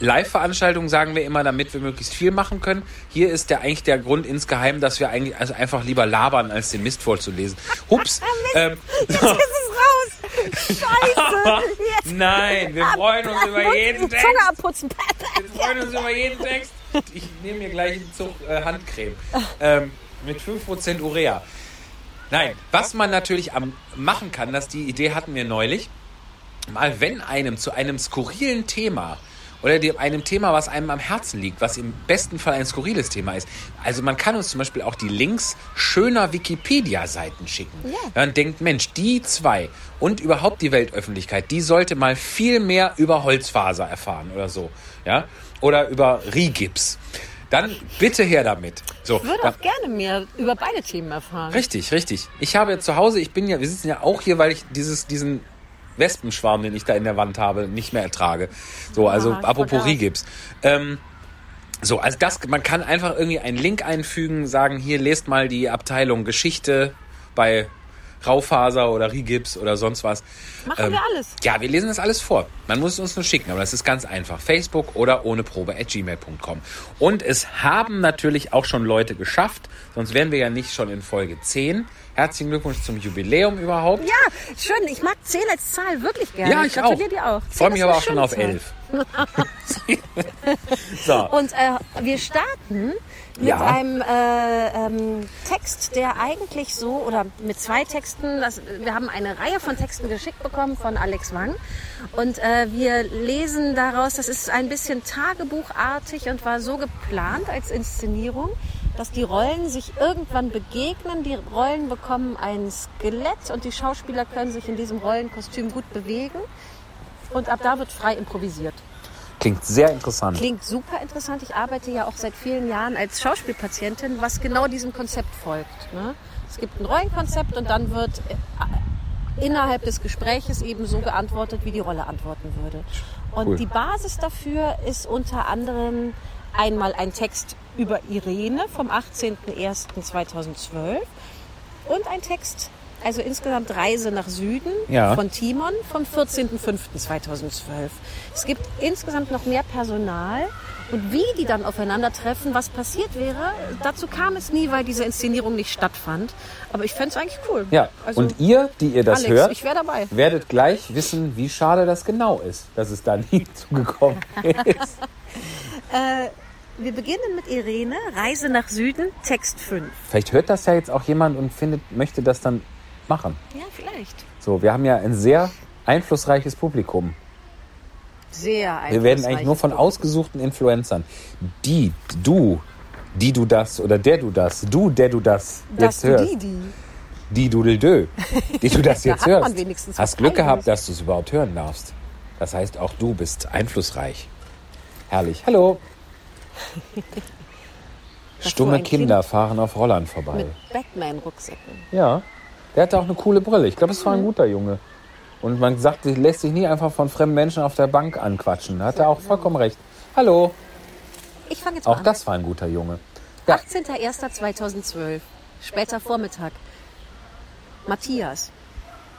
Live-Veranstaltung sagen wir immer, damit wir möglichst viel machen können. Hier ist der eigentlich der Grund insgeheim, dass wir eigentlich also einfach lieber labern, als den Mist vorzulesen. Hups. ähm, Jetzt ist es raus! Scheiße! Jetzt. nein, wir freuen uns über jeden Text. Zunge abputzen. Wir freuen uns über jeden Text. Ich nehme mir gleich einen Zug äh, Handcreme. Ähm, mit 5% Urea. Nein, was man natürlich am machen kann, dass die Idee hatten wir neulich, mal wenn einem zu einem skurrilen Thema oder die, einem Thema, was einem am Herzen liegt, was im besten Fall ein skurriles Thema ist. Also man kann uns zum Beispiel auch die Links schöner Wikipedia-Seiten schicken. Ja. Man denkt, Mensch, die zwei und überhaupt die Weltöffentlichkeit, die sollte mal viel mehr über Holzfaser erfahren oder so. Ja? Oder über Rigips. Dann bitte her damit. So, Ich würde auch gerne mehr über beide Themen erfahren. Richtig, richtig. Ich habe zu Hause, ich bin ja, wir sitzen ja auch hier, weil ich dieses, diesen Wespenschwarm, den ich da in der Wand habe, nicht mehr ertrage. So, also Ah, apropos. Rigips. Ähm, so, also das, man kann einfach irgendwie einen Link einfügen, sagen, hier lest mal die Abteilung Geschichte bei Raufaser oder Rigips oder sonst was. Machen wir alles. Ja, wir lesen das alles vor. Man muss es uns nur schicken, aber das ist ganz einfach. Facebook oder ohne Probe at gmail.com. Und es haben natürlich auch schon Leute geschafft, sonst wären wir ja nicht schon in Folge 10. Herzlichen Glückwunsch zum Jubiläum überhaupt. Ja, schön. Ich mag 10 als Zahl wirklich gerne. Ja, ich auch. gratuliere dir auch. Freue 10 mich aber auch schon auf Zahl. 11. so, Und äh, wir starten mit Ja. einem äh, ähm, Text, der eigentlich so, oder mit zwei Texten, das, wir haben eine Reihe von Texten geschickt bekommen von Alex Wang. Und äh, wir lesen daraus, das ist ein bisschen tagebuchartig und war so geplant als Inszenierung, dass die Rollen sich irgendwann begegnen. Die Rollen bekommen ein Skelett und die Schauspieler können sich in diesem Rollenkostüm gut bewegen. Und ab da wird frei improvisiert. klingt sehr interessant. Klingt super interessant. Ich arbeite ja auch seit vielen Jahren als Schauspielpatientin, was genau diesem Konzept folgt. Ne? Es gibt ein Rollenkonzept und dann wird äh, innerhalb des Gespräches eben so geantwortet, wie die Rolle antworten würde. Und Cool. die Basis dafür ist unter anderem einmal ein Text über Irene vom 18.01.2012 und ein Text, also insgesamt Reise nach Süden Ja. von Timon vom 14.05.2012. Es gibt insgesamt noch mehr Personal und wie die dann aufeinandertreffen, was passiert wäre, dazu kam es nie, weil diese Inszenierung nicht stattfand. Aber ich fände es eigentlich cool. Ja, Also, und ihr, die ihr das Alex, hört, ich wäre dabei. werdet gleich wissen, wie schade das genau ist, dass es da nie zugekommen ist. Wir beginnen mit Irene, Reise nach Süden, Text 5. Vielleicht hört das ja jetzt auch jemand und findet, möchte das dann machen. Ja, vielleicht. So, wir haben ja ein sehr einflussreiches Publikum. Sehr Wir werden eigentlich nur von einflussreich. ausgesuchten Influencern. Die, du, die du das oder der du das, du, der du das Das jetzt hörst. die, die. Die Dudeldö, die du das Da jetzt man hörst. Hast Glück gehabt, dass du es überhaupt hören darfst. Das heißt, auch du bist einflussreich. Herrlich. Hallo. Stumme Kinder fahren auf Rollern vorbei. Mit Batman-Rucksäcken. Ja. Der hatte auch eine coole Brille. Ich glaube, es war ein guter Junge. Und man sagt, lässt sich nie einfach von fremden Menschen auf der Bank anquatschen. Da hat er auch vollkommen recht. Hallo. Ich fange jetzt mal Auch an. das war ein guter Junge. Ja. 18.01.2012, später Vormittag. Matthias.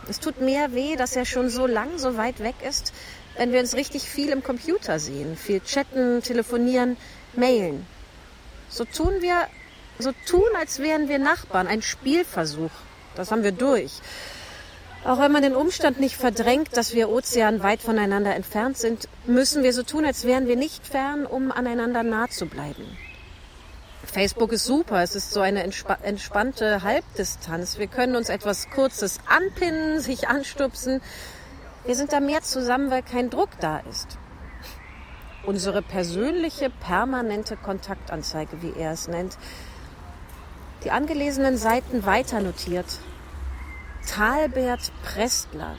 Es tut mehr weh, dass er schon so lang so weit weg ist, wenn wir uns richtig viel im Computer sehen. Viel chatten, telefonieren, mailen. So tun wir, so tun, als wären wir Nachbarn. Ein Spielversuch. Das haben wir durch. Auch wenn man den Umstand nicht verdrängt, dass wir ozeanweit voneinander entfernt sind, müssen wir so tun, als wären wir nicht fern, um aneinander nah zu bleiben. Facebook ist super. Es ist so eine entspa entspannte Halbdistanz. Wir können uns etwas Kurzes anpinnen, sich anstupsen. Wir sind da mehr zusammen, weil kein Druck da ist. Unsere persönliche, permanente Kontaktanzeige, wie er es nennt. Die angelesenen Seiten weiter notiert. Talbert Prestler.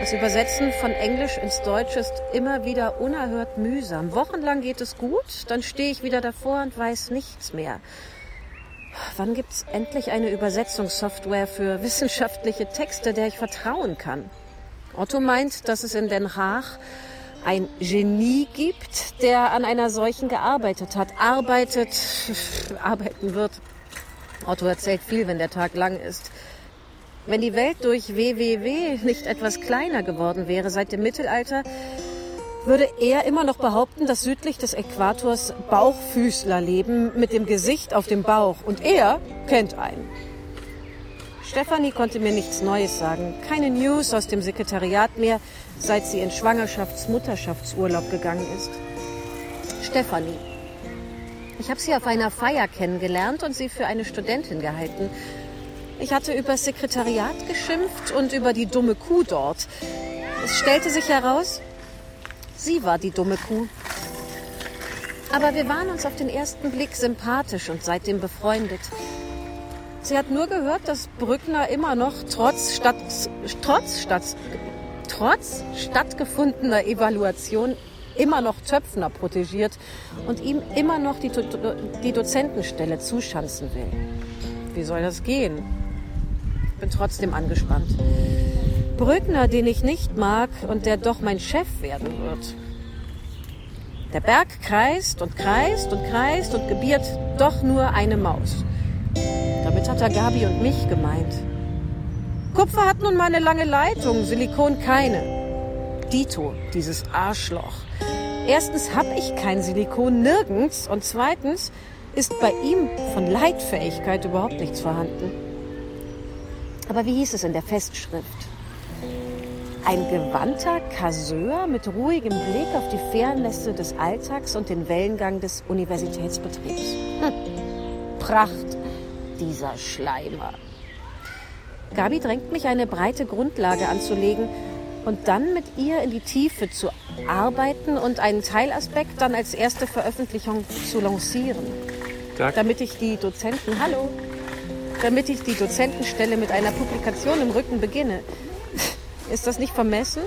Das Übersetzen von Englisch ins Deutsche ist immer wieder unerhört mühsam. Wochenlang geht es gut, dann stehe ich wieder davor und weiß nichts mehr. Wann gibt's endlich eine Übersetzungssoftware für wissenschaftliche Texte, der ich vertrauen kann? Otto meint, dass es in Den Haag ein Genie gibt, der an einer solchen gearbeitet hat, arbeitet, arbeiten wird. Otto erzählt viel, wenn der Tag lang ist. Wenn die Welt durch WWW nicht etwas kleiner geworden wäre seit dem Mittelalter, würde er immer noch behaupten, dass südlich des Äquators Bauchfüßler leben mit dem Gesicht auf dem Bauch. Und er kennt einen. Stefanie konnte mir nichts Neues sagen. Keine News aus dem Sekretariat mehr, seit sie in Schwangerschafts-Mutterschaftsurlaub gegangen ist. Stefanie. Ich habe sie auf einer Feier kennengelernt und sie für eine Studentin gehalten. Ich hatte über das Sekretariat geschimpft und über die dumme Kuh dort. Es stellte sich heraus, Sie war die dumme Kuh. Aber wir waren uns auf den ersten Blick sympathisch und seitdem befreundet. Sie hat nur gehört, dass Brückner immer noch trotz, statt, trotz, statt, trotz stattgefundener Evaluation immer noch Töpfner protegiert und ihm immer noch die, Do- die Dozentenstelle zuschanzen will. Wie soll das gehen? Bin trotzdem angespannt. Brückner, den ich nicht mag und der doch mein Chef werden wird. Der Berg kreist und kreist und kreist und gebiert doch nur eine Maus. Damit hat er Gabi und mich gemeint. Kupfer hat nun mal eine lange Leitung, Silikon keine. Dito, dieses Arschloch. Erstens hab ich kein Silikon nirgends und zweitens ist bei ihm von Leitfähigkeit überhaupt nichts vorhanden. Aber wie hieß es in der Festschrift? Ein gewandter Kasseur mit ruhigem Blick auf die Fährennässe des Alltags und den Wellengang des Universitätsbetriebs. Hm. Pracht, dieser Schleimer. Gabi drängt mich, eine breite Grundlage anzulegen und dann mit ihr in die Tiefe zu arbeiten und einen Teilaspekt dann als erste Veröffentlichung zu lancieren. Tag. Damit ich die Dozenten, hallo, damit ich die Dozentenstelle mit einer Publikation im Rücken beginne. Ist das nicht vermessen?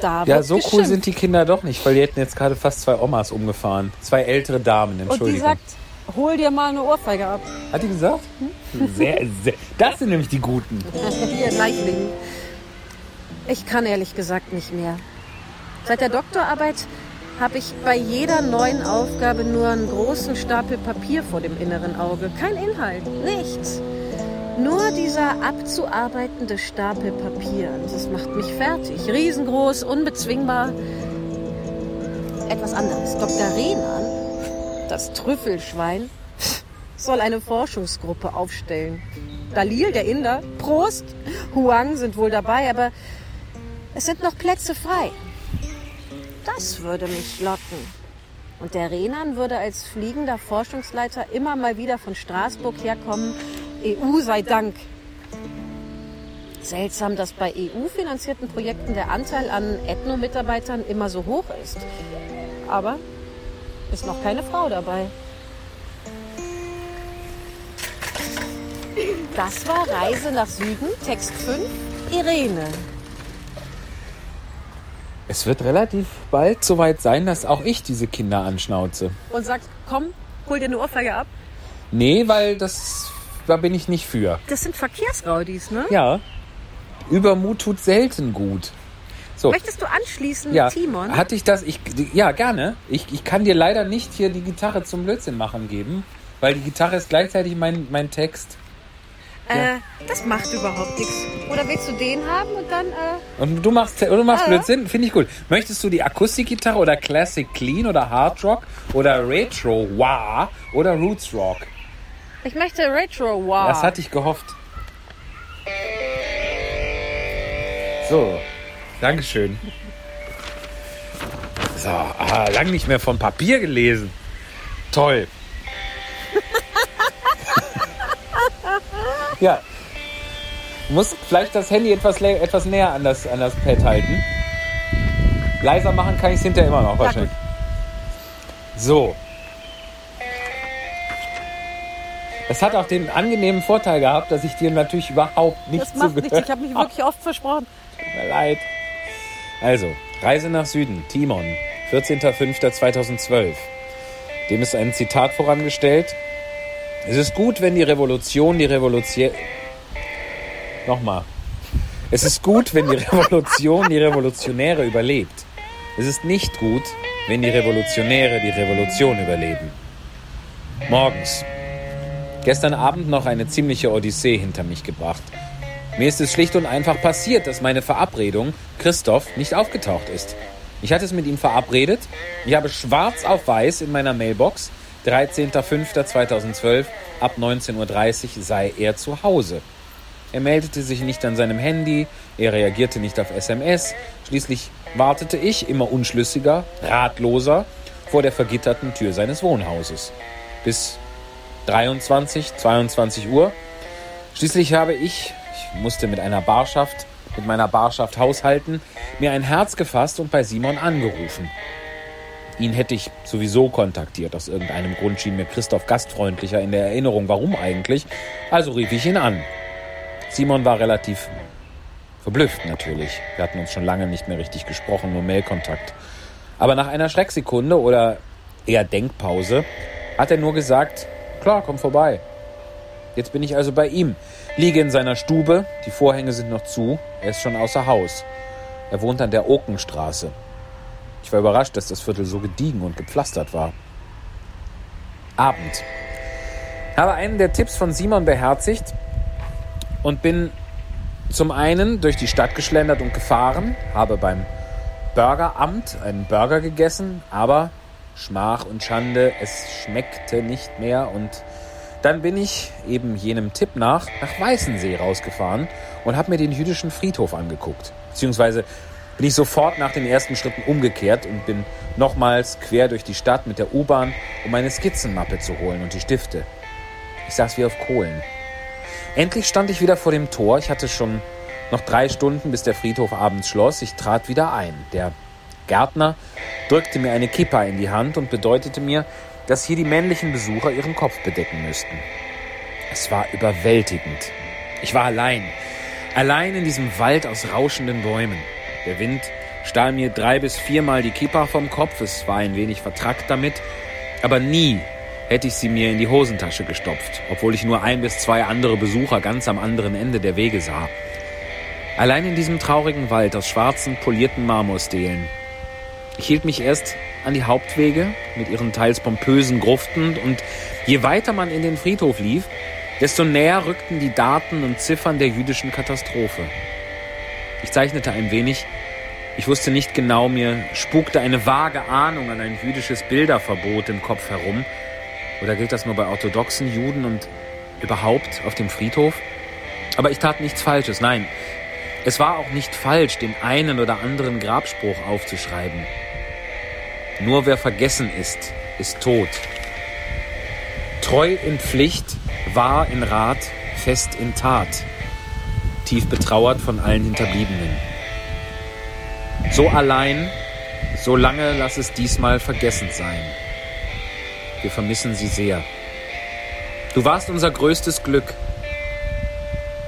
Da Ja, so cool geschimpft. sind die Kinder doch nicht, weil die hätten jetzt gerade fast zwei Omas umgefahren. Zwei ältere Damen, Und die Entschuldigung. sagt, hol dir mal eine Ohrfeige ab. Hat die gesagt? Sehr, sehr. Das sind nämlich die Guten. Hier, Leichling. Ich kann ehrlich gesagt nicht mehr. Seit der Doktorarbeit habe ich bei jeder neuen Aufgabe nur einen großen Stapel Papier vor dem inneren Auge. Kein Inhalt, nichts. Nur dieser abzuarbeitende Stapel Papier. Das macht mich fertig. Riesengroß, unbezwingbar. Etwas anderes. Dr. Rehnan, das Trüffelschwein, soll eine Forschungsgruppe aufstellen. Dalil, der Inder, Prost, Huang sind wohl dabei, aber es sind noch Plätze frei. Das würde mich locken. Und der Renan würde als fliegender Forschungsleiter immer mal wieder von Straßburg herkommen. EU sei Dank. Seltsam, dass bei EU-finanzierten Projekten der Anteil an Ethno-Mitarbeitern immer so hoch ist. Aber ist noch keine Frau dabei. Das war Reise nach Süden, Text 5, Irene. Es wird relativ bald soweit sein, dass auch ich diese Kinder anschnauze. Und sagt, komm, hol dir eine Ohrfeige ab. Nee, weil das, da bin ich nicht für. Das sind Verkehrsraudis, ne? Ja. Übermut tut selten gut. So. Möchtest du anschließen, Ja, Timon? hatte ich das? Ich, ja, gerne. Ich, ich kann dir leider nicht hier die Gitarre zum Blödsinn machen geben, weil die Gitarre ist gleichzeitig mein, mein Text. Äh, das macht überhaupt nichts. Oder willst du den haben und dann, äh, Und du machst, du machst Ah. Blödsinn, finde ich gut. Möchtest du die Akustikgitarre oder Classic Clean oder Hard Rock oder Retro Wah oder Roots Rock? ich möchte Retro Wow. Das hatte ich gehofft. So, Dankeschön. So, ah, lang nicht mehr von Papier gelesen. Toll. ja. Du musst vielleicht das Handy etwas, etwas näher an das, an das Pad halten. Leiser machen kann ich es hinterher immer noch wahrscheinlich. So. Es hat auch den angenehmen Vorteil gehabt, dass ich dir natürlich überhaupt nicht das macht nichts. zugehört Ich habe mich wirklich oft versprochen. Tut mir leid. Also, Reise nach Süden, Timon, 14.05.2012. Dem ist ein Zitat vorangestellt. Es ist gut, wenn die Revolution die Revolution... Nochmal. Es ist gut, wenn die Revolution die Revolutionäre überlebt. Es ist nicht gut, wenn die Revolutionäre die Revolution überleben. Morgens. Gestern Abend noch eine ziemliche Odyssee hinter mich gebracht. Mir ist es schlicht und einfach passiert, dass meine Verabredung, Christoph, nicht aufgetaucht ist. Ich hatte es mit ihm verabredet. Ich habe schwarz auf weiß in meiner Mailbox, 13.05.2012, ab 19.30 Uhr sei er zu Hause. Er meldete sich nicht an seinem Handy, er reagierte nicht auf SMS. Schließlich wartete ich, immer unschlüssiger, ratloser, vor der vergitterten Tür seines Wohnhauses. Bis 23, 22 Uhr. Schließlich habe ich, musste mit einer Barschaft mit meiner Barschaft haushalten, mir ein Herz gefasst und bei Simon angerufen. Ihn hätte ich sowieso kontaktiert. Aus irgendeinem Grund schien mir Christoph gastfreundlicher in der Erinnerung. Warum eigentlich? Also rief ich ihn an. Simon war relativ verblüfft natürlich. Wir hatten uns schon lange nicht mehr richtig gesprochen, nur Mailkontakt. Aber nach einer Schrecksekunde oder eher Denkpause hat er nur gesagt, klar, komm vorbei. Jetzt bin ich also bei ihm, liege in seiner Stube, die Vorhänge sind noch zu, er ist schon außer Haus. Er wohnt an der Okenstraße. Ich war überrascht, dass das Viertel so gediegen und gepflastert war. Abend. Habe einen der Tipps von Simon beherzigt und bin zum einen durch die Stadt geschlendert und gefahren, habe beim Burgeramt einen Burger gegessen, aber Schmach und Schande, es schmeckte nicht mehr und dann bin ich eben jenem Tipp nach nach Weißensee rausgefahren und habe mir den jüdischen Friedhof angeguckt. Beziehungsweise bin ich sofort nach den ersten Schritten umgekehrt und bin nochmals quer durch die Stadt mit der U-Bahn, um meine Skizzenmappe zu holen und die Stifte. Ich saß wie auf Kohlen. Endlich stand ich wieder vor dem Tor. Ich hatte schon noch drei Stunden, bis der Friedhof abends schloss. Ich trat wieder ein. Der Gärtner drückte mir eine Kippa in die Hand und bedeutete mir, dass hier die männlichen Besucher ihren Kopf bedecken müssten. Es war überwältigend. Ich war allein. Allein in diesem Wald aus rauschenden Bäumen. Der Wind stahl mir drei bis viermal die Kippa vom Kopf. Es war ein wenig vertrackt damit. Aber nie hätte ich sie mir in die Hosentasche gestopft, obwohl ich nur ein bis zwei andere Besucher ganz am anderen Ende der Wege sah. Allein in diesem traurigen Wald aus schwarzen, polierten Marmorstelen. Ich hielt mich erst an die Hauptwege mit ihren teils pompösen Gruften und je weiter man in den Friedhof lief, desto näher rückten die Daten und Ziffern der jüdischen Katastrophe. Ich zeichnete ein wenig. Ich wusste nicht genau, mir spukte eine vage Ahnung an ein jüdisches Bilderverbot im Kopf herum. Oder gilt das nur bei orthodoxen Juden und überhaupt auf dem Friedhof? Aber ich tat nichts Falsches, nein. Es war auch nicht falsch, den einen oder anderen Grabspruch aufzuschreiben. Nur wer vergessen ist, ist tot. Treu in Pflicht, wahr in Rat, fest in Tat. Tief betrauert von allen Hinterbliebenen. So allein, so lange lass es diesmal vergessen sein. Wir vermissen sie sehr. Du warst unser größtes Glück.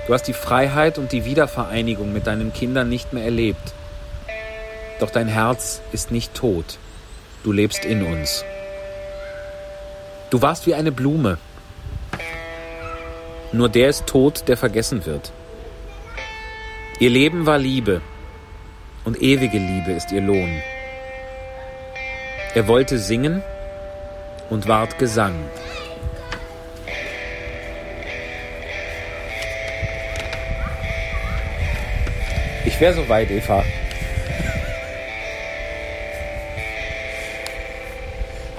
Du hast die Freiheit und die Wiedervereinigung mit deinen Kindern nicht mehr erlebt. Doch dein Herz ist nicht tot. Du lebst in uns. Du warst wie eine Blume. Nur der ist tot, der vergessen wird. Ihr Leben war Liebe und ewige Liebe ist ihr Lohn. Er wollte singen und ward Gesang. Ich wäre soweit, Eva.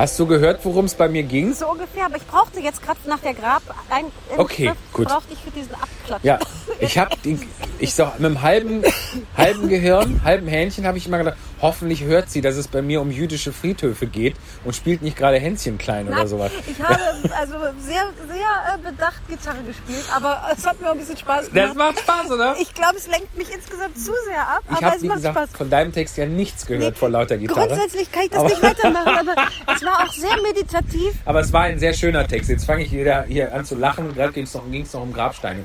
Hast du gehört, worum es bei mir ging? So ungefähr, aber ich brauchte jetzt gerade nach der Grab ein Okay, gut. brauchte ich für diesen Abklatsch. Ja, ich habe ich sag, mit einem halben, halben Gehirn, halben Hähnchen habe ich immer gedacht, hoffentlich hört sie, dass es bei mir um jüdische Friedhöfe geht und spielt nicht gerade Hänschen klein oder Nein, sowas. Ich habe also sehr, sehr äh, bedacht Gitarre gespielt, aber es hat mir auch ein bisschen Spaß Das gemacht. macht Spaß, oder? Ich glaube, es lenkt mich insgesamt zu sehr ab, Ich aber habe, es macht gesagt, Spaß. von deinem Text ja nichts gehört Nee, vor lauter Gitarre. Grundsätzlich kann ich das Aber- nicht weitermachen, aber es war auch sehr meditativ. Aber es war ein sehr schöner Text. Jetzt fange ich wieder hier an zu lachen. Gerade ging es noch, noch um Grabsteine.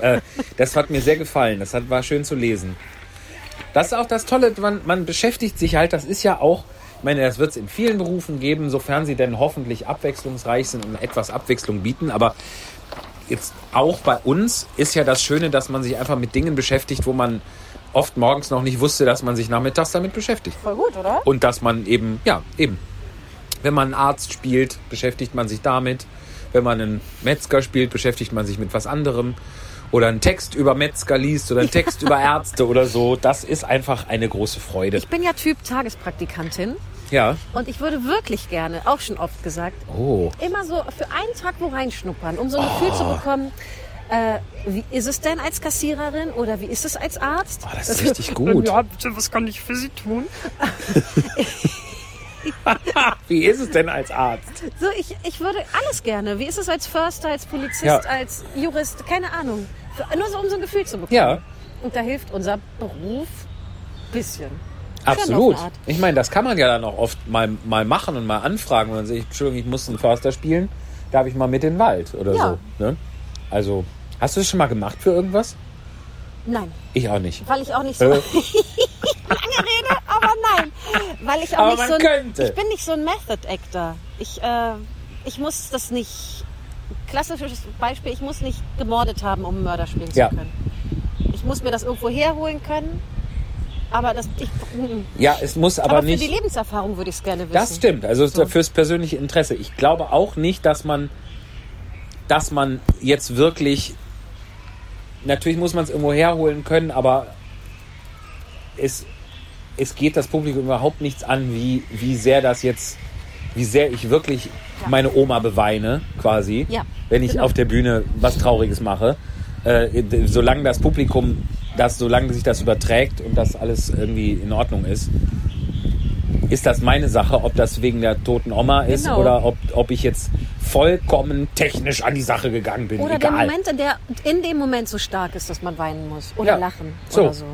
äh, das hat mir sehr gefallen. Das hat, war schön zu lesen. Das ist auch das Tolle. Man, man beschäftigt sich halt. Das ist ja auch, ich meine, das wird es in vielen Berufen geben, sofern sie denn hoffentlich abwechslungsreich sind und etwas Abwechslung bieten. Aber jetzt auch bei uns ist ja das Schöne, dass man sich einfach mit Dingen beschäftigt, wo man oft morgens noch nicht wusste, dass man sich nachmittags damit beschäftigt. Voll gut, oder? Und dass man eben, ja, eben. Wenn man einen Arzt spielt, beschäftigt man sich damit. Wenn man einen Metzger spielt, beschäftigt man sich mit was anderem. Oder einen Text über Metzger liest oder einen Text über Ärzte oder so. Das ist einfach eine große Freude. Ich bin ja Typ Tagespraktikantin Ja. und ich würde wirklich gerne, auch schon oft gesagt, Oh. immer so für einen Tag wo reinschnuppern, um so ein Gefühl zu bekommen, äh, wie ist es denn als Kassiererin oder wie ist es als Arzt? Oh, das ist richtig gut. Ja, bitte, was kann ich für Sie tun? Wie ist es denn als Arzt? So, ich, ich würde alles gerne. Wie ist es als Förster, als Polizist, Ja. als Jurist? Keine Ahnung. Nur so, um so ein Gefühl zu bekommen. Ja. Und da hilft unser Beruf bisschen. Absolut. Ich meine, das kann man ja dann auch oft mal, mal machen und mal anfragen und dann sehe ich, Entschuldigung, ich muss einen Förster spielen, darf ich mal mit in den Wald oder Ja. so. Ne? Also, hast du das schon mal gemacht für irgendwas? Nein, Ich auch nicht. weil ich auch nicht so Äh. lange rede, weil ich auch nicht so ein, ich bin nicht so ein Method Actor. Ich äh, ich muss das nicht klassisches Beispiel, ich muss nicht gemordet haben, um Mörder spielen Ja. zu können. Ich muss mir das irgendwo herholen können. Aber das ich, mm. Ja, es muss aber, aber, für nicht. die Lebenserfahrung würde ich es gerne wissen. Das stimmt, also So. fürs persönliche Interesse. Ich glaube auch nicht, dass man, dass man jetzt wirklich, natürlich muss man es irgendwo herholen können, aber es, es geht das Publikum überhaupt nichts an, wie, wie sehr das jetzt, wie sehr ich wirklich Ja. meine Oma beweine, quasi, Ja, wenn ich genau. auf der Bühne was Trauriges mache. Äh, solange das Publikum, das, solange sich das überträgt und das alles irgendwie in Ordnung ist, ist das meine Sache, ob das wegen der toten Oma ist Genau. oder ob, ob ich jetzt vollkommen technisch an die Sache gegangen bin. Oder der Egal. Moment, in der in dem Moment so stark ist, dass man weinen muss. Oder Ja. lachen. So. Oder so.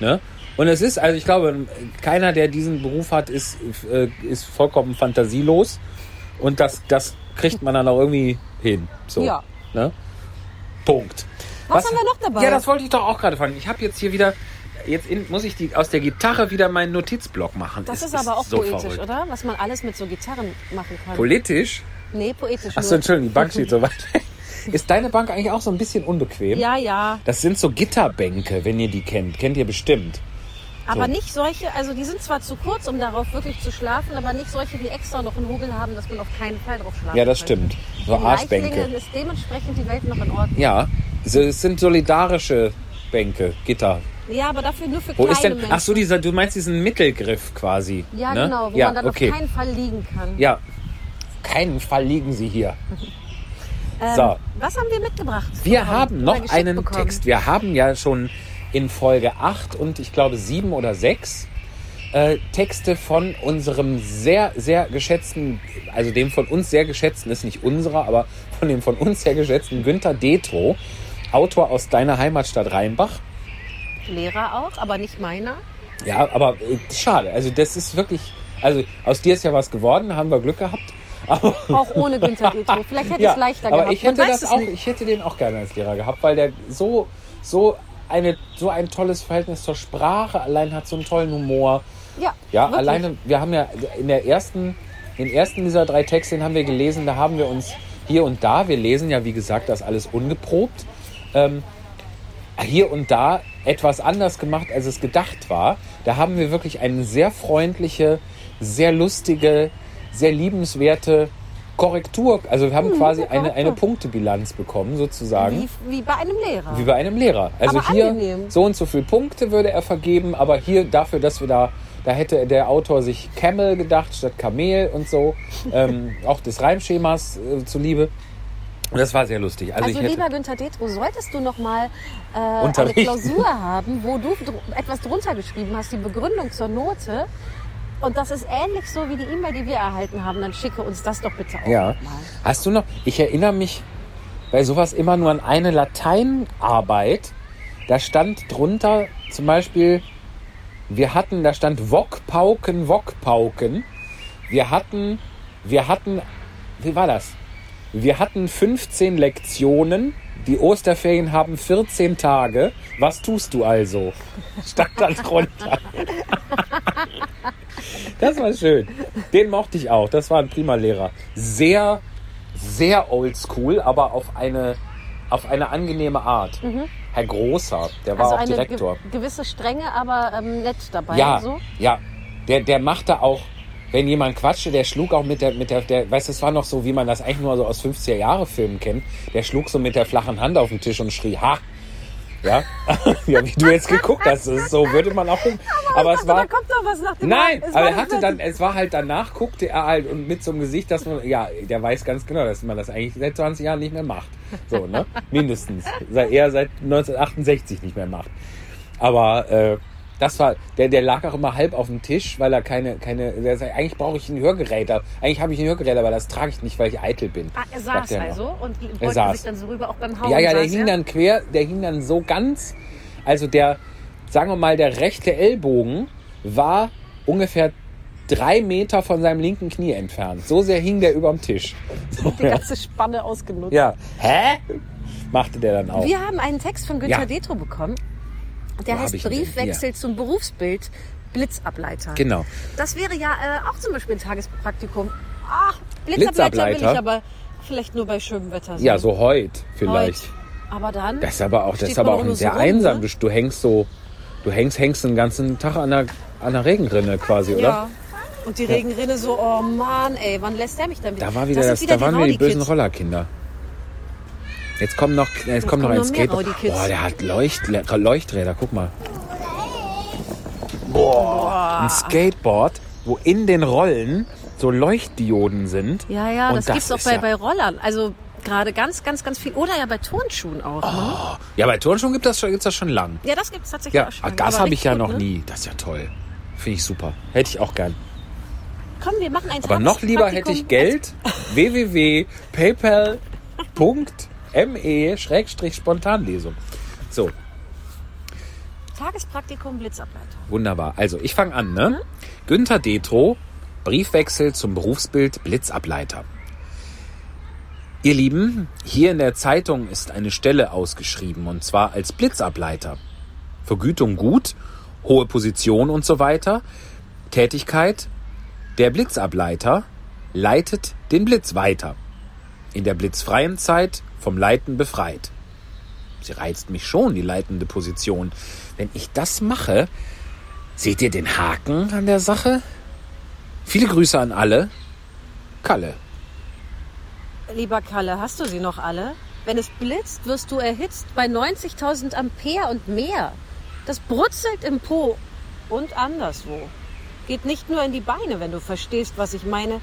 Ne? Und es ist, also ich glaube, keiner, der diesen Beruf hat, ist, äh, ist vollkommen fantasielos. Und das, das kriegt man dann auch irgendwie hin. So. Ja. Ne? Punkt. Was haben wir noch dabei? Ja, das wollte ich doch auch gerade fragen. Ich habe jetzt hier wieder, jetzt in, muss ich die, aus der Gitarre wieder meinen Notizblock machen. Das Es ist aber auch so poetisch, verrückt. oder? Was man alles mit so Gitarren machen kann. Politisch? nee, poetisch. Achso. Entschuldigung, die Bank steht so weit. weg. Ist deine Bank eigentlich auch so ein bisschen unbequem? Ja, ja. Das sind so Gitterbänke, wenn ihr die kennt. Kennt ihr bestimmt. Aber So. nicht solche, also die sind zwar zu kurz, um darauf wirklich zu schlafen, aber nicht solche, die extra noch einen Hobel haben, dass man auf keinen Fall drauf schlafen Ja, das kann. stimmt. So Die Arschbänke. Ist dementsprechend die Welt noch in Ordnung. Ja, es sind solidarische Bänke, Gitter. Ja, aber dafür nur für Wo kleine ist denn? Menschen. Ach so, dieser, du meinst diesen Mittelgriff quasi. Ja, ne? genau, wo ja, man dann okay. auf keinen Fall liegen kann. Ja, auf keinen Fall liegen sie hier. Ähm, So. Was haben wir mitgebracht? Wir haben noch einen bekommen? Text. Wir haben ja schon in Folge 8 und ich glaube 7 oder 6 äh, Texte von unserem sehr, sehr geschätzten, also dem von uns sehr geschätzten, ist nicht unserer, aber von dem von uns sehr geschätzten Günther Detro, Autor aus deiner Heimatstadt Rheinbach. Lehrer auch, aber nicht meiner. Ja, aber äh, schade. Also das ist wirklich, also aus dir ist ja was geworden, haben wir Glück gehabt. Aber, Auch ohne Günther Detro. Vielleicht hätte ich es leichter aber gehabt. ich hätte das auch, nicht. ich hätte den auch gerne als Lehrer gehabt, weil der so, so eine, so ein tolles Verhältnis zur Sprache allein hat, so einen tollen Humor. Ja, Ja, wirklich. alleine, wir haben ja in der ersten, den ersten dieser drei Texte, den haben wir gelesen, da haben wir uns hier und da, wir lesen ja wie gesagt das alles ungeprobt, ähm, hier und da etwas anders gemacht, als es gedacht war. Da haben wir wirklich eine sehr freundliche, sehr lustige, sehr liebenswerte Korrektur. Also wir haben quasi eine, eine. Punktebilanz bekommen, sozusagen. Wie, wie bei einem Lehrer. Wie bei einem Lehrer. Also Aber hier angenehm. so und so viele Punkte würde er vergeben, aber hier dafür, dass wir da, da hätte der Autor sich Camel gedacht statt Kamel und so, ähm, auch des Reimschemas äh, zuliebe. Und das war sehr lustig. Also, Also, lieber Günther Detro, solltest du noch mal äh, eine. Klausur haben, wo du etwas drunter geschrieben hast, die Begründung zur Note. Und das ist ähnlich so wie die E-Mail, die wir erhalten haben. Dann schicke uns das doch bitte auch ja. mal. Hast du noch? Ich erinnere mich bei sowas immer nur an eine Lateinarbeit. Da stand drunter zum Beispiel, wir hatten, da stand Wokpauken, Wokpauken. Wir hatten, wir hatten, wie war das? Wir hatten 15 Lektionen. Die Osterferien haben 14 Tage. Was tust du also? Stand da drunter. Das war schön. Den mochte ich auch. Das war ein prima Lehrer. Sehr, sehr oldschool, aber auf eine, auf eine angenehme Art. Herr Großer, der war Also auch eine Direktor. ge gewisse Strenge, aber ähm, nett dabei. Ja, So. ja. Der, der machte auch, wenn jemand quatschte, der schlug auch mit der, mit der, der, weißt du, es war noch so, wie man das eigentlich nur so aus 50er Jahre Filmen kennt. Der schlug so mit der flachen Hand auf den Tisch und schrie, ha! Ja, ja wie du jetzt geguckt hast, das ist so würde man auch. Aber, es Dachte, war, da kommt doch was nach dem Nein, aber er hatte dann, es war halt danach, guckte er halt und mit so einem Gesicht, dass man, ja, der weiß ganz genau, dass man das eigentlich seit 20 Jahren nicht mehr macht. So, ne? Mindestens. Eher seit 1968 nicht mehr macht. Aber äh, das war, der, der lag auch immer halb auf dem Tisch, weil er keine, keine, der sagt, eigentlich brauche ich ein Hörgerät. Eigentlich habe ich ein Hörgerät, aber das trage ich nicht, weil ich eitel bin. Ah, er saß er noch. also und Er beugte saß. sich dann so rüber, auch beim Hauen Ja, ja, der saß hing er. dann quer, der hing dann so ganz, Also der, sagen wir mal, der rechte Ellbogen war ungefähr drei Meter von seinem linken Knie entfernt. So sehr hing der überm Tisch. So, Die ganze Spanne ausgenutzt. ja. Hä? Machte der dann auch. Wir haben einen Text von Günter Ja. Detro bekommen. Der Wo heißt? Briefwechsel zum Berufsbild Blitzableiter. Genau. Das wäre ja äh, auch zum Beispiel ein Tagespraktikum. Ach, Blitzableiter, will Blitzableiter? ich aber vielleicht nur bei schönem Wetter sein. Ja, so heut vielleicht. Heute. Aber dann. Das ist aber auch, das ist aber auch nur sehr rum, einsam. Ne? Du, hängst so, du hängst, hängst den ganzen Tag an der, an der Regenrinne quasi, oder? Ja. Und die Regenrinne so, oh Mann, ey, wann lässt der mich dann wieder? Da war wieder das das, wieder da waren wieder die bösen. Rollerkinder. Jetzt kommen noch, jetzt kommt noch ein Skateboard. Boah, der hat Leucht, Leuchträder, guck mal. Boah, ein Skateboard, wo in den Rollen so Leuchtdioden sind. Ja, ja, das, das gibt's auch bei, ja- bei Rollern. Also gerade ganz, ganz, ganz viel. Oder ja bei Turnschuhen auch. Ne? Ja, bei Turnschuhen gibt das, schon- gibt's das schon lang. Ja, das gibt's tatsächlich Ja, auch schon. das habe ich ja gut, noch ne? nie. Das ist ja toll. Finde ich super. Hätte ich auch gern. Komm, wir machen ein Aber noch lieber hätte ich Geld. www.paypal.me-spontanlesung. So, Tagespraktikum Blitzableiter. wunderbar. Also, ich fange an, ne? Günther Detro, Briefwechsel zum Berufsbild Blitzableiter. Ihr Lieben, hier in der Zeitung ist eine Stelle ausgeschrieben und zwar als Blitzableiter. Vergütung gut, hohe Position und so weiter. Tätigkeit, der Blitzableiter leitet den Blitz weiter. In der blitzfreien Zeit vom Leiten befreit. Sie reizt mich schon, die leitende Position. Wenn ich das mache, seht ihr den Haken an der Sache? Viele Grüße an alle. Kalle. Lieber Kalle, hast du sie noch alle? Wenn es blitzt, wirst du erhitzt bei 90.000 Ampere und mehr. Das brutzelt im Po und anderswo. Geht nicht nur in die Beine, wenn du verstehst, was ich meine.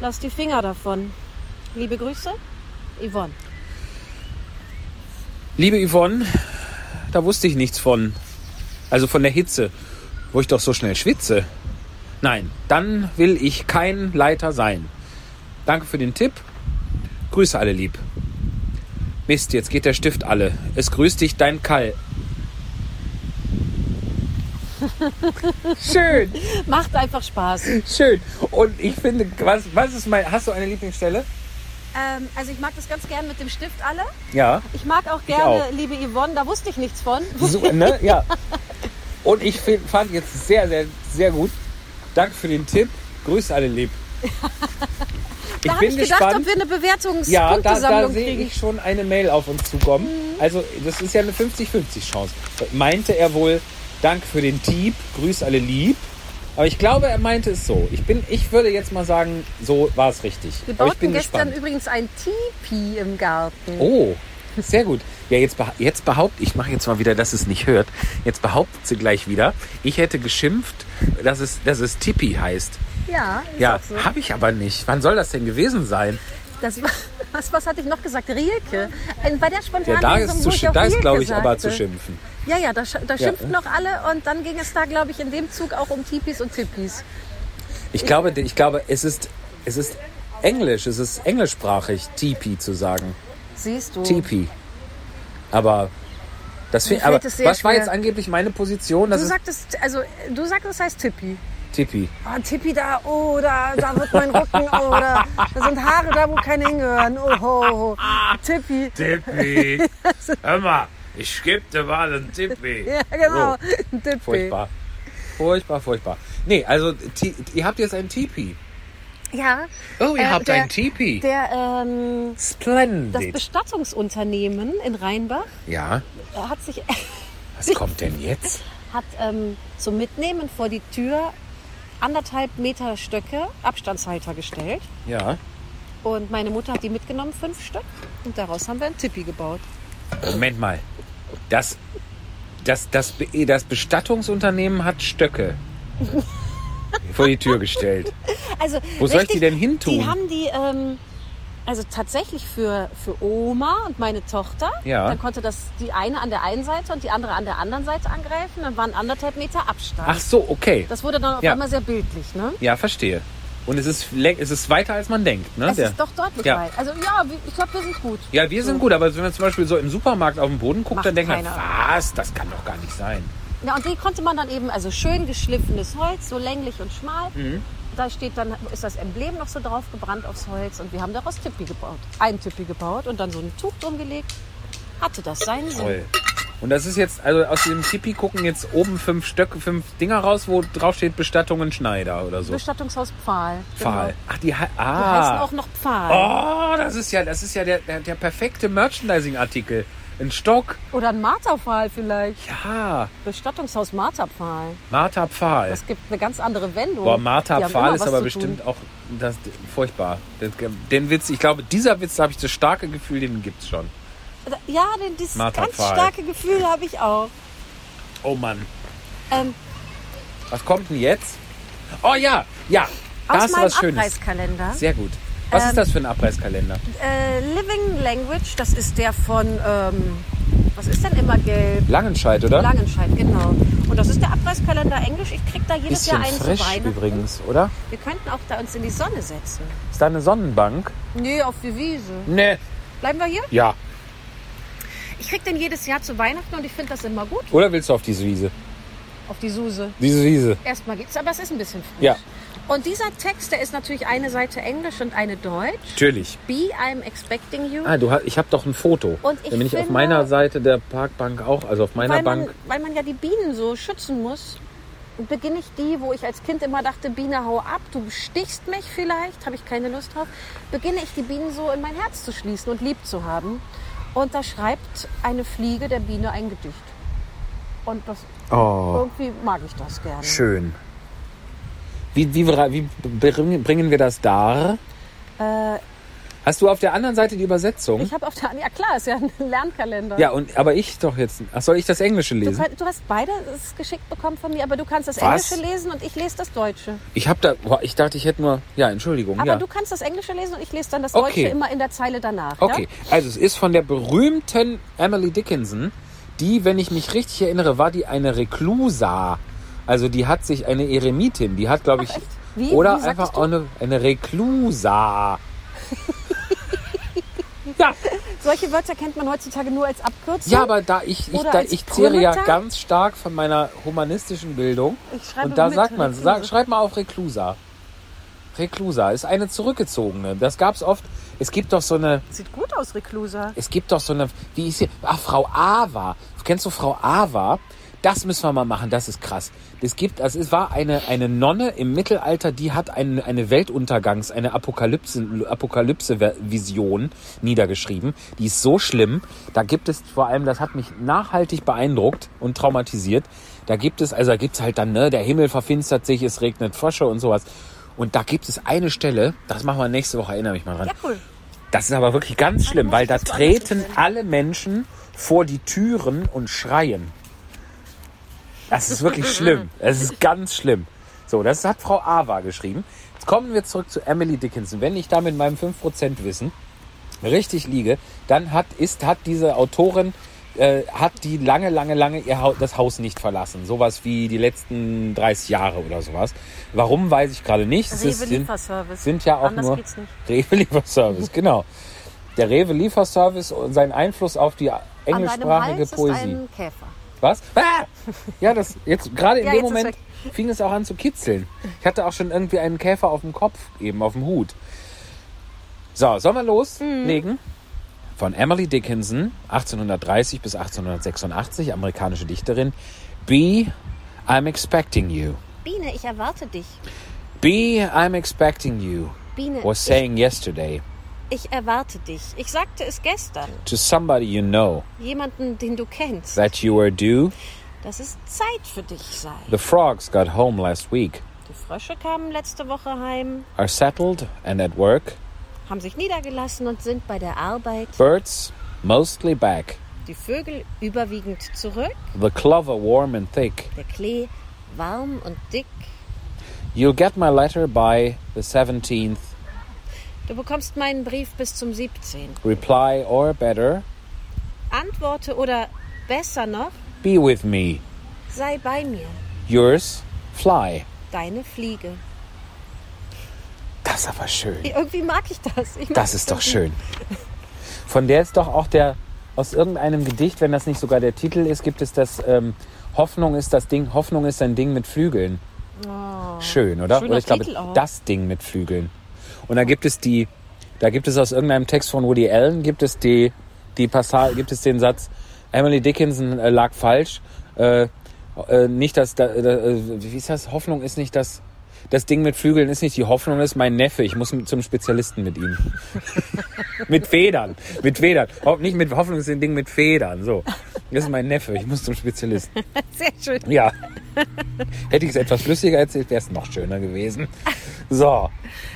Lass die Finger davon. Liebe Grüße, Yvonne. Liebe Yvonne, da wusste ich nichts von. Also von der Hitze, wo ich doch so schnell schwitze. Nein, dann will ich kein Leiter sein. Danke für den Tipp. Grüße alle lieb. Mist, jetzt geht der Stift alle. Es grüßt dich dein Kall. Schön, Macht einfach Spaß. schön. Und ich finde, was, was ist mein. Hast du eine Lieblingsstelle? Ähm, also ich mag das ganz gern mit dem Stift alle. Ja. Ich mag auch gerne, auch. liebe Yvonne, da wusste ich nichts von. So, ne? Ja. Und ich find, fand jetzt sehr, sehr, sehr gut. Danke für den Tipp. Grüße alle lieb. Da habe bin ich gedacht, gespannt. ob wir eine Bewertungspunktesammlung ja, da, da sehe ich schon eine Mail auf uns zukommen. Also, das ist ja eine 50-50 Chance. Meinte er wohl, Dank für den Tipp, grüß alle lieb. Aber ich glaube, er meinte es so. Ich, bin, ich würde jetzt mal sagen, so war es richtig. Wir Aber ich bauten bin gestern gespannt. übrigens ein Tipi im Garten. Oh, sehr gut. Ja, jetzt, jetzt behauptet, ich mache jetzt mal wieder, dass es nicht hört. Jetzt behauptet sie gleich wieder, ich hätte geschimpft, dass es, dass es Tippi heißt. Ja, ist Ja, so. habe ich aber nicht. Wann soll das denn gewesen sein? Das, war- was, was hatte ich noch gesagt? Rielke. Bei der Ja, spontanen da Lesung, ist, wo zu, da ist glaube ich, aber sagte. zu schimpfen. Ja, ja, da, da Ja. schimpften noch alle und dann ging es da, glaube ich, in dem Zug auch um Tipis und Tippis. Ich glaube, ich glaube, es ist, es ist Englisch, es ist englischsprachig, Tipi zu sagen. Siehst du? Tipi. Aber das Mir fi- aber was war schwer. jetzt angeblich meine Position? Du sagtest, also du sagst, es heißt Tippi. Tipi. Oh, Tippi da, oh, da, da wird mein Rücken, oh, da, da sind Haare da, wo keine hingehören. Oh, ho, ho. Tippi. Tippi. Hör mal, ich gebe dir mal einen Tippi. Ja, genau. So. Ein Tippi. Furchtbar. Furchtbar, furchtbar. Nee, also ti- ihr habt jetzt ein Tipi. Ja. Oh, ihr Äh, habt der- ein Tipi. Der, ähm, das Splendid. Bestattungsunternehmen in Rheinbach Ja, äh, hat sich was kommt denn jetzt? hat ähm, zum Mitnehmen vor die Tür anderthalb Meter Stöcke, Abstandshalter gestellt. Ja. Und meine Mutter hat die mitgenommen, fünf Stück. Und daraus haben wir ein Tippi gebaut. Moment mal. Das, das, das, das Bestattungsunternehmen hat Stöcke vor die Tür gestellt. Also, Wo soll ich richtig, die denn hin tun? Die haben die, ähm, also tatsächlich für, für Oma und meine Tochter. Ja. Dann konnte das die eine an der einen Seite und die andere an der anderen Seite angreifen. Dann waren anderthalb Meter Abstand. Ach so, okay. Das wurde dann auf Ja. einmal sehr bildlich, ne? Ja, verstehe. Und es ist, es ist weiter, als man denkt. Ne? Es Der- ist doch deutlich Ja. weit. Also ja, ich glaube, wir sind gut. ja, wir sind gut, aber wenn man zum Beispiel so im Supermarkt auf den Boden guckt, Macht dann denkt man, was, das kann doch gar nicht sein. Ja, und die konnte man dann eben, also schön geschliffenes Holz, so länglich und schmal. Mhm. Da steht dann, ist das Emblem noch so drauf gebrannt aufs Holz und wir haben daraus Tippi gebaut. Ein Tippi gebaut und dann so ein Tuch drum gelegt. Hatte das seinen Sinn. Toll. Und das ist jetzt, also aus dem Tipi gucken jetzt oben fünf Stöcke, fünf Dinger raus, wo drauf steht Bestattungen Schneider oder so. Bestattungshaus Pfahl. Pfahl. Genau. Ach, die, hei- Die heißen ah. auch noch Pfahl. Oh, das ist ja, das ist ja der, der, der perfekte Merchandising-Artikel. Ein Stock. Oder ein Marterpfahl vielleicht. Ja, Bestattungshaus Marterpfahl. Martha Pfahl. Das gibt eine ganz andere Wendung. Boah, Martha Die haben Pfahl immer ist aber bestimmt auch das, furchtbar. Den, den Witz, ich glaube, dieser Witz, da habe ich das starke Gefühl, den gibt's schon. Ja, den, dieses Martha ganz starke Gefühl habe ich auch. Oh Mann. Ähm, Was kommt denn jetzt? Oh ja, ja. Da aus hast du meinem was Schönes. Sehr gut. Was Ähm, ist das für ein Abreißkalender? Äh, Living Language, das ist der von, ähm, was ist denn immer gelb? Langenscheid, oder? Langenscheid, genau. Und das ist der Abreißkalender Englisch. Ich krieg da jedes Bisschen Jahr einen zu frisch Weihnachten. übrigens, oder? Wir könnten auch da uns in die Sonne setzen. Ist da eine Sonnenbank? Nee, auf die Wiese. Nee. Bleiben wir hier? Ja. Ich krieg den jedes Jahr zu Weihnachten und ich finde das immer gut. Oder willst du auf diese Wiese? Auf die Suse. Diese Wiese. Erstmal geht's, aber es ist ein bisschen frisch. Ja. Und dieser Text, der ist natürlich eine Seite Englisch und eine Deutsch. Natürlich. Be, I'm expecting you. Ah, du hast, ich habe doch ein Foto. Und ich Dann bin ich auf meiner Seite der Parkbank auch, also auf meiner weil, man, Bank. weil man ja die Bienen so schützen muss. Beginne ich die, wo ich als Kind immer dachte, Biene, hau ab, du stichst mich vielleicht, habe ich keine Lust drauf. Beginne ich die Bienen so in mein Herz zu schließen und lieb zu haben. Und da schreibt eine Fliege der Biene ein Gedicht. Und das Oh, irgendwie mag ich das gerne. schön. Wie, wie, wie bringen wir das dar? Äh, Hast du auf der anderen Seite die Übersetzung? ich habe auf der ja klar, ist ja ein Lernkalender. ja, und, aber ich doch jetzt. Ach, soll ich das Englische Du, lesen? kann- du hast beide es geschickt bekommen von mir, aber du kannst das Was? Englische lesen und ich lese das Deutsche. Ich habe da, boah, ich dachte, ich hätte nur, ja, Entschuldigung, Aber ja. du kannst das Englische lesen und ich lese dann das Okay. Deutsche immer in der Zeile danach. Okay, also es ist von der berühmten Emily Dickinson, die, wenn ich mich richtig erinnere, war die eine Reklusa. Also die hat sich eine Eremitin, die hat, glaube ich? Wie? oder Wie einfach auch eine, eine Reklusa. ja? Solche Wörter kennt man heutzutage nur als Abkürzung. ja, aber da ich, ich, da, ich zehre ja ganz stark von meiner humanistischen Bildung. Ich schreibe Und da mit sagt man, sag, schreib mal auf Reklusa. Reklusa ist eine zurückgezogene. Das gab's oft. Es gibt doch so eine, Sieht gut aus, Reklusa. es gibt doch so eine, wie ist sie? Ach, Frau Ava. Kennst du Frau Ava? Das müssen wir mal machen, das ist krass. Es gibt, also es war eine, eine Nonne im Mittelalter, die hat eine, eine Weltuntergangs-, eine Apokalypse, Apokalypse-Vision niedergeschrieben. Die ist so schlimm. Da gibt es vor allem, das hat mich nachhaltig beeindruckt und traumatisiert. Da gibt es, also da gibt's halt dann, ne, der Himmel verfinstert sich, es regnet Frösche und sowas. Und da gibt es eine Stelle, das machen wir nächste Woche, erinnere mich mal dran. Ja, cool. Das ist aber wirklich ganz schlimm, weil da treten alle Menschen vor die Türen und schreien. Das ist wirklich schlimm. Es ist ganz schlimm. So, das hat Frau Ava geschrieben. Jetzt kommen wir zurück zu Emily Dickinson. Wenn ich da mit meinem 5% Wissen richtig liege, dann hat, ist, hat diese Autorin, äh, hat die lange, lange, lange ihr Haus, das Haus nicht verlassen. Sowas wie die letzten 30 Jahre oder sowas. Warum, weiß ich gerade nicht. Rewe ist- Lieferservice. sind ja auch Anders nur geht's nicht. Rewe Lieferservice, genau. Der Rewe Lieferservice und sein Einfluss auf die An englischsprachige Hals Poesie. ist ein Käfer. Was? Ah! Ja, das jetzt gerade in Ja, dem Moment fing es auch an zu kitzeln. Ich hatte auch schon irgendwie einen Käfer auf dem Kopf, eben auf dem Hut. So, sollen wir loslegen? Von Emily Dickinson, 1830 bis 1886, amerikanische Dichterin. B, I'm expecting you. Biene, ich erwarte dich. B, I'm expecting you. Biene, Was saying yesterday ich, erwarte dich. Ich sagte es gestern. to somebody you know Jemanden, den du kennst. that you are due. Dass es Zeit für dich sei. The frogs got home last week, Die Frösche kamen letzte Woche heim, are settled and at work. haben sich niedergelassen und sind bei der Arbeit. Birds mostly back. Die Vögel überwiegend zurück. The clover warm and thick. Der Klee warm und dick. You'll get my letter by the 17th. Du bekommst meinen Brief bis zum 17. Reply or better, Antworte oder besser noch, be with me. sei bei mir. Yours, Fly. Deine Fliege. Das ist aber schön. Irgendwie mag ich das. Ich mag Das ist doch schön. Von der ist doch auch der, aus irgendeinem Gedicht, wenn das nicht sogar der Titel ist, gibt es das, ähm, Hoffnung ist das Ding, Hoffnung ist ein Ding mit Flügeln. Schön, oder? Oh. Oder ich glaube, auch. das Ding mit Flügeln. Und da gibt es die, da gibt es aus irgendeinem Text von Woody Allen, gibt es die, die Passage, gibt es den Satz, Emily Dickinson äh, lag falsch, äh, äh, nicht das, da, da, äh, wie ist das, Hoffnung ist nicht das, das Ding mit Flügeln ist nicht die Hoffnung, ist mein Neffe. Ich muss zum Spezialisten mit ihm. mit Federn. Mit Federn. Ho- Nicht mit Hoffnung ist ein Ding mit Federn. So. Das ist mein Neffe. Ich muss zum Spezialisten. Sehr schön. Ja. Hätte ich es etwas flüssiger erzählt, wäre es noch schöner gewesen. So.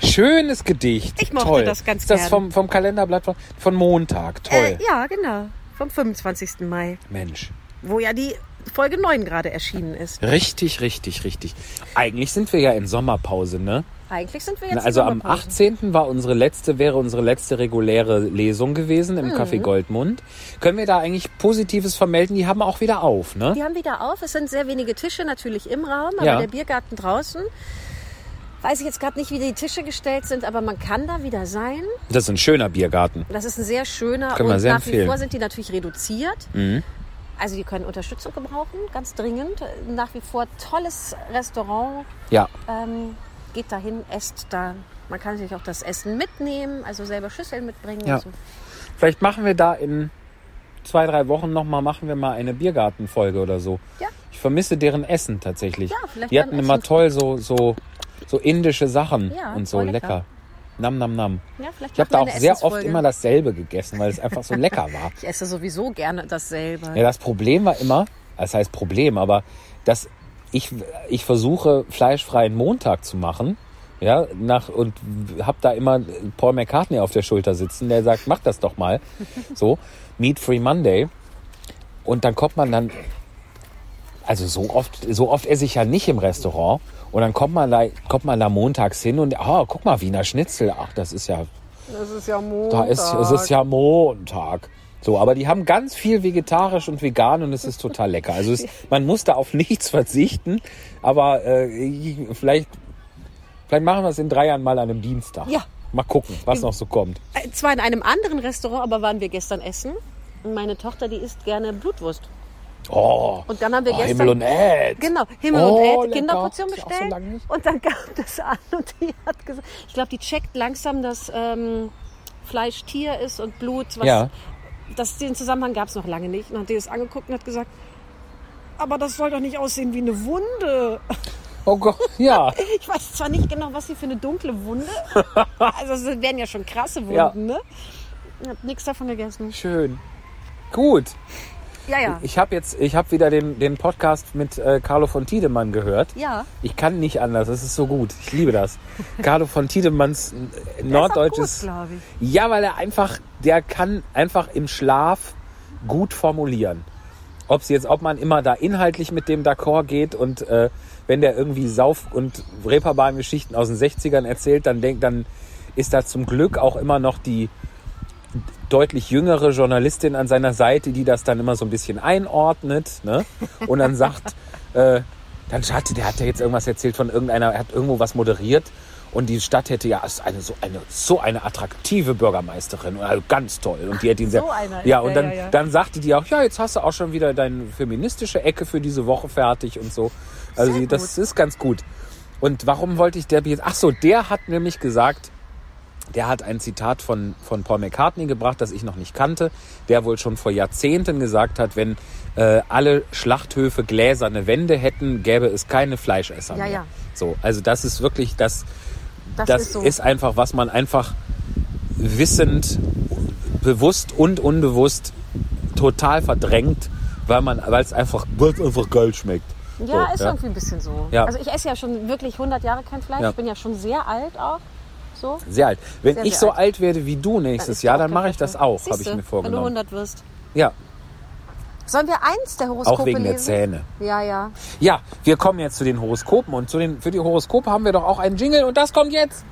Schönes Gedicht. Ich mochte Toll. das ganz Ist das vom, vom Kalenderblatt von, von Montag. Toll. Äh, ja, genau. Vom 25. Mai, Mensch. wo ja die Folge 9 gerade erschienen ist. Richtig, richtig, richtig. Eigentlich sind wir ja in Sommerpause, ne? Eigentlich sind wir jetzt Na, Also am Sommerpause. 18. war unsere letzte, wäre unsere letzte reguläre Lesung gewesen Mhm. im Café Goldmund. Können wir da eigentlich Positives vermelden? Die haben auch wieder auf, ne? Die haben wieder auf. Es sind sehr wenige Tische natürlich im Raum, aber Ja. der Biergarten draußen. Weiß ich jetzt gerade nicht, wie die Tische gestellt sind, aber man kann da wieder sein. Das ist ein schöner Biergarten. Das ist ein sehr schöner Können und sehr nach wie empfehlen. vor sind die natürlich reduziert. Mhm. Also die können Unterstützung gebrauchen, ganz dringend. Nach wie vor tolles Restaurant. Ja, Ähm, geht dahin, esst da. Man kann sich auch das Essen mitnehmen, also selber Schüsseln mitbringen. Ja. So. vielleicht machen wir da in zwei, drei Wochen nochmal, machen wir mal eine Biergartenfolge oder so. Ja. Ich vermisse deren Essen tatsächlich. Ja, vielleicht Die hatten immer toll so, so, so indische Sachen Ja, und so lecker. lecker. Nam, nam, nam. Ja, Ich habe da auch sehr oft immer dasselbe gegessen, weil es einfach so lecker war. Ich esse sowieso gerne dasselbe. Ja, das Problem war immer, das heißt Problem, aber dass ich, ich versuche, fleischfreien Montag zu machen. Ja, nach, und hab da immer Paul McCartney auf der Schulter sitzen, der sagt, mach das doch mal. So, Meat Free Monday. Und dann kommt man dann, also so oft, so oft esse ich ja nicht im Restaurant. Und dann kommt man da, kommt man da montags hin und, ah, guck mal, Wiener Schnitzel. Ach, das ist ja Das ist ja Montag. da ist, es ist ja Montag. So, aber die haben ganz viel vegetarisch und vegan und es ist total lecker. Also es, man muss da auf nichts verzichten, aber äh, ich- vielleicht, vielleicht machen wir es in drei Jahren mal an einem Dienstag. Ja. Mal gucken, was noch so kommt. Äh, Zwar in einem anderen Restaurant, aber waren wir gestern essen. Und meine Tochter, die isst gerne Blutwurst. Oh, Und dann haben wir oh gestern... Himmel und Erd. Genau, Himmel Oh, und lecker. Kinderportion so bestellt. nicht. und dann kam das an und die hat gesagt, ich glaube, die checkt langsam, dass ähm, Fleisch Tier ist und Blut. Was, Ja. das, den Zusammenhang gab es noch lange nicht. Und hat die das angeguckt und hat gesagt, aber das soll doch nicht aussehen wie eine Wunde. Oh Gott, ja. Ich weiß zwar nicht genau, was sie für eine dunkle Wunde. Also es werden ja schon krasse Wunden, Ja. ne? Ich hab nichts davon gegessen. Schön. Gut. Ja, ja. Ich habe jetzt, ich habe wieder den, den Podcast mit äh, Carlo von Tiedemann gehört. Ja. Ich kann nicht anders, es ist so gut. Ich liebe das. Carlo von Tiedemanns äh, norddeutsches. glaube ich. Ja, weil er einfach, der kann einfach im Schlaf gut formulieren. Ob jetzt, ob man immer da inhaltlich mit dem d'accord geht und äh, wenn der irgendwie Sauf- und Reeperbahn-Geschichten aus den 60ern erzählt, dann denkt, dann ist da zum Glück auch immer noch die deutlich jüngere Journalistin an seiner Seite, die das dann immer so ein bisschen einordnet, ne? Und dann sagt, äh, dann hatte, der hat ja jetzt irgendwas erzählt von irgendeiner, er hat irgendwo was moderiert und die Stadt hätte ja ist eine so eine so eine attraktive Bürgermeisterin, also ganz toll und die hat ihn sehr, So ja und dann ja, ja. dann sagte die auch, ja jetzt hast du auch schon wieder deine feministische Ecke für diese Woche fertig und so, also das ist ganz gut. Und warum wollte ich der jetzt? Ach so, der hat nämlich gesagt, der hat ein Zitat von, von Paul McCartney gebracht, das ich noch nicht kannte, der wohl schon vor Jahrzehnten gesagt hat, wenn äh, alle Schlachthöfe gläserne Wände hätten, gäbe es keine Fleischesser Ja, mehr. ja. So, also das ist wirklich, das, Das, das ist so. ist einfach, was man einfach wissend, bewusst und unbewusst total verdrängt, weil man, weil es einfach, weil es einfach geil schmeckt. Ja, So, ist irgendwie ein bisschen so. Ja. Also ich esse ja schon wirklich 100 Jahre kein Fleisch. Ja. Ich bin ja schon sehr alt auch. So. Sehr alt. Wenn Sehr, ich sehr so alt. alt werde wie du nächstes Jahr, dann mache ich das auch, habe ich mir vorgenommen. Wenn du 100 wirst. Ja, Sollen wir eins der Horoskope auch wegen der lesen? Zähne. Ja, ja. Ja, wir kommen jetzt zu den Horoskopen und zu den, für die Horoskope haben wir doch auch einen Jingle und das kommt jetzt.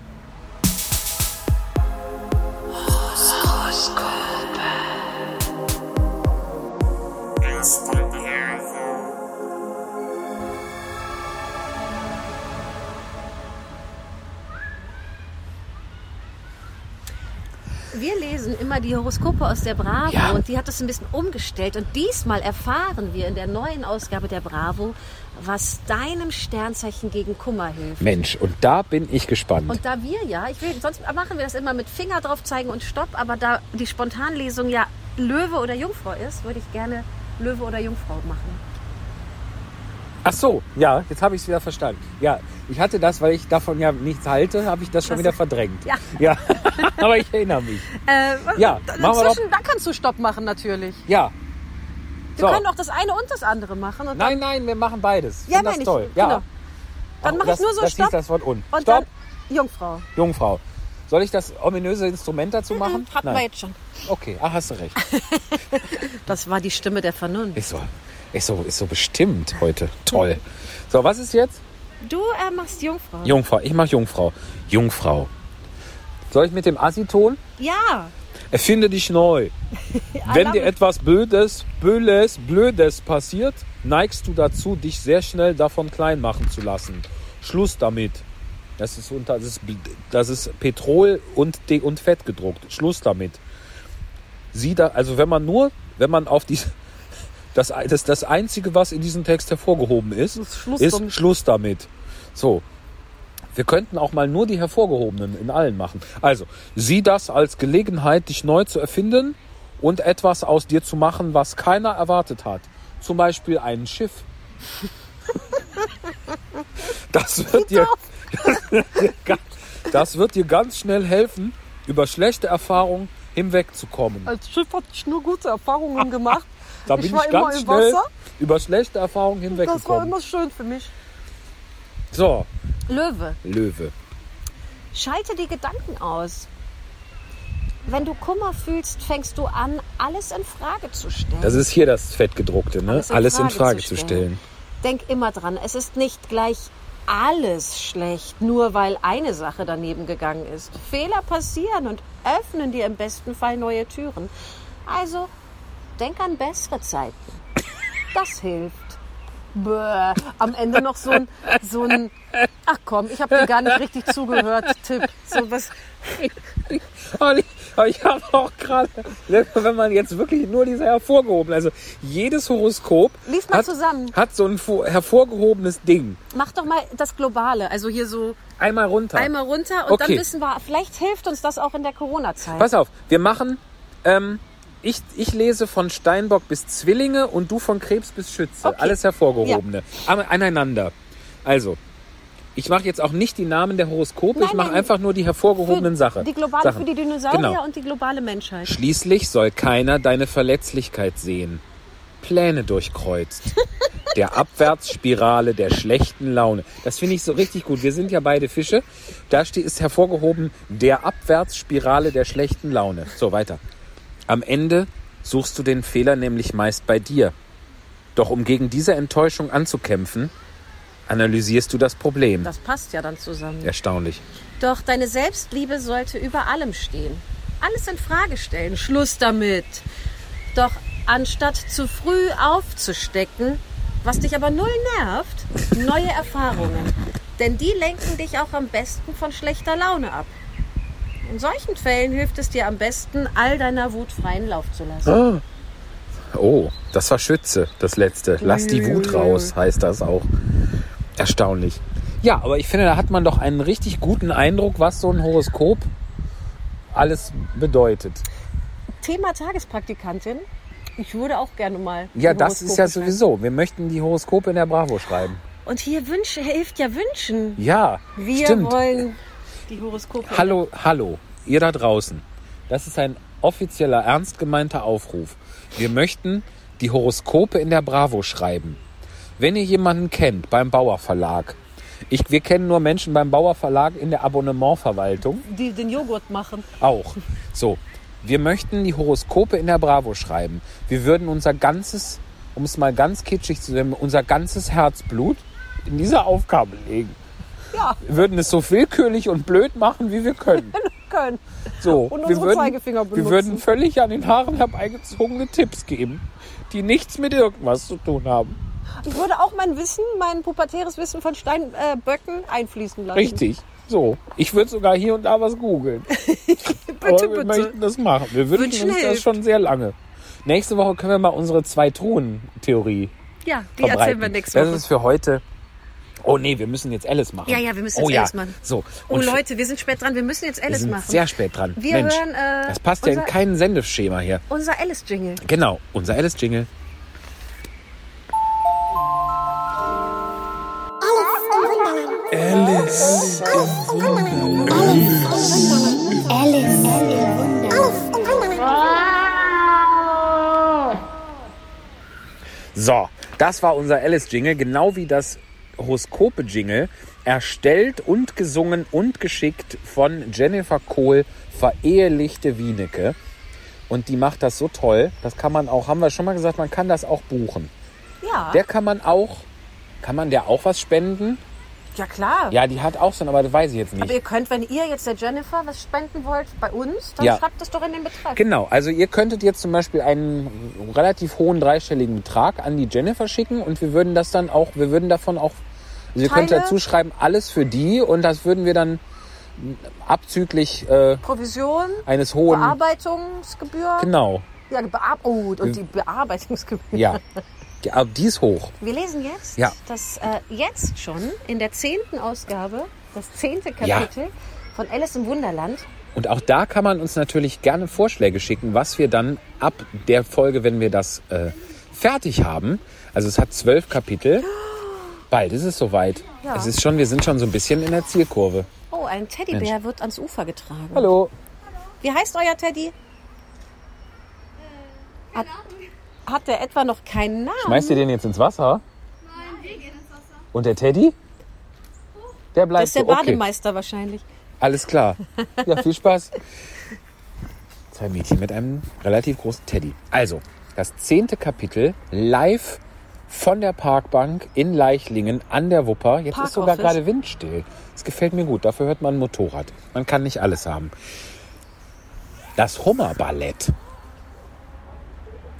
Lesen immer die Horoskope aus der Bravo Ja. und die hat das ein bisschen umgestellt. Und diesmal erfahren wir in der neuen Ausgabe der Bravo, was deinem Sternzeichen gegen Kummer hilft. Mensch, und da bin ich gespannt. Und da wir ja, ich will, sonst machen wir das immer mit Finger drauf zeigen und Stopp, aber da die Spontanlesung ja Löwe oder Jungfrau ist, würde ich gerne Löwe oder Jungfrau machen. Ach so, ja, jetzt habe ich es wieder verstanden. Ja, ich hatte das, weil ich davon ja nichts halte, habe ich das schon Das wieder verdrängt. Ja. ja. Aber ich erinnere mich. Äh, Ja, wir doch. da kannst du Stopp machen natürlich. Ja. Wir So. können auch das eine und das andere machen. Nein, nein, wir machen beides. Ja, Find das ich. toll. Ja. Genau. Dann mache ich das- nur so das Stopp das Wort und. und Stopp, dann Jungfrau. Jungfrau. Soll ich das ominöse Instrument dazu machen? Hatten wir Nein. jetzt schon. Okay, ah, hast du recht. Das war die Stimme der Vernunft. Ist so, ist so, ist so bestimmt heute. Toll. So, was ist jetzt? Du äh, machst Jungfrau. Jungfrau. Ich mach Jungfrau. Jungfrau. Soll ich mit dem Assi-Ton? Ja. Erfinde dich neu. Wenn dir etwas Blödes, Böles, Blödes passiert, neigst du dazu, dich sehr schnell davon klein machen zu lassen. Schluss damit. Das ist, unter, das ist, das ist Petrol und, und Fett gedruckt. Schluss damit. Sie da, also wenn man nur, wenn man auf die, das, das, das Einzige, was in diesem Text hervorgehoben ist, Ist Schluss ist damit. Schluss damit. So. Wir könnten auch mal nur die hervorgehobenen in allen machen. Also, sieh das als Gelegenheit, dich neu zu erfinden und etwas aus dir zu machen, was keiner erwartet hat. Zum Beispiel ein Schiff. Das wird dir, das wird dir ganz schnell helfen, über schlechte Erfahrungen hinwegzukommen. Als Schiff hatte ich nur gute Erfahrungen gemacht. Da ich bin ich immer ganz schnell Wasser. über schlechte Erfahrungen Das war hinweggekommen. immer schön für mich. So, Löwe, Löwe. schalte die Gedanken aus. Wenn du Kummer fühlst, fängst du an, alles in Frage zu stellen. Das ist hier das Fettgedruckte, ne? Alles Alles in in, Frage Frage zu zu stellen. stellen. Denk immer dran, es ist nicht gleich alles schlecht, nur weil eine Sache daneben gegangen ist. Fehler passieren und öffnen dir im besten Fall neue Türen. Also, denk an bessere Zeiten. Das hilft. Bäh, am Ende noch so ein, so ein, ach komm, ich habe dir gar nicht richtig zugehört, Tipp. So was, Aber ich, ich habe auch gerade, wenn man jetzt wirklich nur diese hervorgehoben, also jedes Horoskop Lies mal hat, zusammen. hat so ein vo- hervorgehobenes Ding. mach doch mal das Globale, also hier so Einmal runter. einmal runter und dann Okay. wissen wir, vielleicht hilft uns das auch in der Corona-Zeit. Pass auf, wir machen, ähm, ich, ich lese von Steinbock bis Zwillinge und du von Krebs bis Schütze. Okay. Alles hervorgehobene. An- Aneinander. Also, ich mache jetzt auch nicht die Namen der Horoskope, Nein, ich mache einfach nur die hervorgehobenen Sachen. Die globale Sachen. für die Dinosaurier Genau. und die globale Menschheit. Schließlich soll keiner deine Verletzlichkeit sehen. Pläne durchkreuzt. Der Abwärtsspirale der schlechten Laune. Das finde ich so richtig gut. Wir sind ja beide Fische. Da steht, ist hervorgehoben, der Abwärtsspirale der schlechten Laune. So, weiter. Am Ende suchst du den Fehler nämlich meist bei dir. Doch um gegen diese Enttäuschung anzukämpfen, analysierst du das Problem. Das passt ja dann zusammen. Erstaunlich. Doch deine Selbstliebe sollte über allem stehen. Alles in Frage stellen. Schluss damit. Doch anstatt zu früh aufzustecken, was dich aber null nervt, neue Erfahrungen. Denn die lenken dich auch am besten von schlechter Laune ab. In solchen Fällen hilft es dir am besten, all deiner Wut freien Lauf zu lassen. Oh, das war Schütze, das letzte. Lass die Wut raus, heißt das auch. Erstaunlich. Ja, aber ich finde, da hat man doch einen richtig guten Eindruck, was so ein Horoskop alles bedeutet. Thema Tagespraktikantin. Ich würde auch gerne mal. Ja, das ist ja schreiben. sowieso. Wir möchten die Horoskope in der Bravo schreiben. Und hier Wünsche hilft ja Wünschen. Ja, Wir stimmt. wollen die Horoskope. Hallo, hallo, ihr da draußen. Das ist ein offizieller, ernst gemeinter Aufruf. Wir möchten die Horoskope in der Bravo schreiben. Wenn ihr jemanden kennt beim Bauer Verlag, ich, wir kennen nur Menschen beim Bauer Verlag in der Abonnementverwaltung Die den Joghurt machen. auch. So, wir möchten die Horoskope in der Bravo schreiben. Wir würden unser ganzes, um es mal ganz kitschig zu sagen, unser ganzes Herzblut in diese Aufgabe legen. Ja, Wir würden es so willkürlich und blöd machen, wie wir können. können. So, Und wir unsere würden, Zeigefinger wir benutzen. würden völlig an den Haaren herbeigezogene Tipps geben, die nichts mit irgendwas zu tun haben. Ich würde auch mein Wissen, mein pubertäres Wissen von Steinböcken äh, einfließen lassen. Richtig. So, ich würde sogar hier und da was googeln. Aber wir möchten das machen. Wir wünschen uns das schon sehr lange. Nächste Woche können wir mal unsere Zwei-Truhen-Theorie Ja, die verbreiten. erzählen wir nächste Das Woche. ist für heute. Oh nee, wir müssen jetzt Alice machen. Ja, ja, wir müssen oh, jetzt ja. Alice machen. So. Oh und Leute, wir sind spät dran. Wir müssen jetzt wir Alice sind machen. sehr spät dran. Wir Mensch, hören, äh, das passt ja in unser- kein Sendeschema hier. Unser Alice-Jingle. Genau, unser Alice-Jingle. Alice im Wunderland. So, das war unser Alice-Jingle, genau wie das Horoskope-Jingle, erstellt und gesungen und geschickt von Jennifer Kohl, verehelichte Wienecke. Und die macht das so toll, das kann man auch, haben wir schon mal gesagt, man kann das auch buchen. Ja, Der kann man auch, kann man der auch was spenden? ja klar. Ja, die hat auch so, aber das weiß ich jetzt Aber nicht. ihr könnt, wenn ihr jetzt der Jennifer was spenden wollt bei uns, dann Ja. schreibt das doch in den Betrag. Genau, also ihr könntet jetzt zum Beispiel einen relativ hohen dreistelligen Betrag an die Jennifer schicken und wir würden das dann auch, wir würden davon auch, also ihr könnt dazu schreiben, alles für die und das würden wir dann abzüglich äh, Provision, eines hohen, Bearbeitungsgebühr. genau, Ja, Bear oh, und die Bearbeitungsgebühr. ja, ja, die ist hoch. Wir lesen jetzt, Ja. dass äh, jetzt schon in der zehnten Ausgabe, das zehnte Kapitel von Alice im Wunderland, Und auch da kann man uns natürlich gerne Vorschläge schicken, was wir dann ab der Folge, wenn wir das äh, fertig haben, also es hat zwölf Kapitel, bald ist es soweit. Ja. Es ist schon, wir sind schon so ein bisschen in der Zielkurve. oh, ein Teddybär wird ans Ufer getragen. Hallo. Wie heißt euer Teddy? Hat, hat der etwa noch keinen Namen? Schmeißt ihr den jetzt ins Wasser? Nein, wir gehen ins Wasser. Und der Teddy? Der bleibt das ist der so. Okay, Bademeister wahrscheinlich. alles klar. Ja, viel Spaß. Zwei Mädchen mit einem relativ großen Teddy. Also, das zehnte Kapitel live von der Parkbank in Leichlingen an der Wupper. Jetzt ist sogar Parkoffice. gerade windstill. Das gefällt mir gut. Dafür hört man ein Motorrad. Man kann nicht alles haben. Das Hummerballett.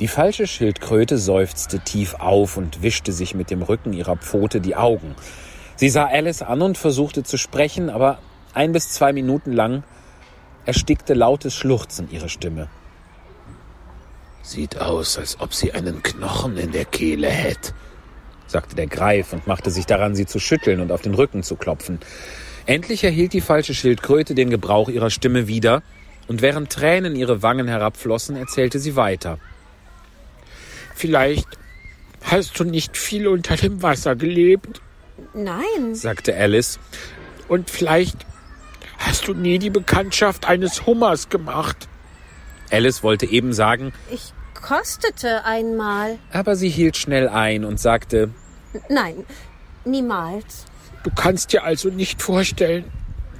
Die falsche Schildkröte seufzte tief auf und wischte sich mit dem Rücken ihrer Pfote die Augen. Sie sah Alice an und versuchte zu sprechen, aber ein bis zwei Minuten lang erstickte lautes Schluchzen ihre Stimme. Sieht aus, als ob sie einen Knochen in der Kehle hätte, sagte der Greif und machte sich daran, sie zu schütteln und auf den Rücken zu klopfen. Endlich erhielt die falsche Schildkröte den Gebrauch ihrer Stimme wieder, und während Tränen ihre Wangen herabflossen, erzählte sie weiter. Vielleicht hast du nicht viel unter dem Wasser gelebt, Nein. sagte Alice. Und vielleicht hast du nie die Bekanntschaft eines Hummers gemacht. Alice wollte eben sagen, Ich kostete einmal. aber sie hielt schnell ein und sagte, Nein, niemals. du kannst dir also nicht vorstellen,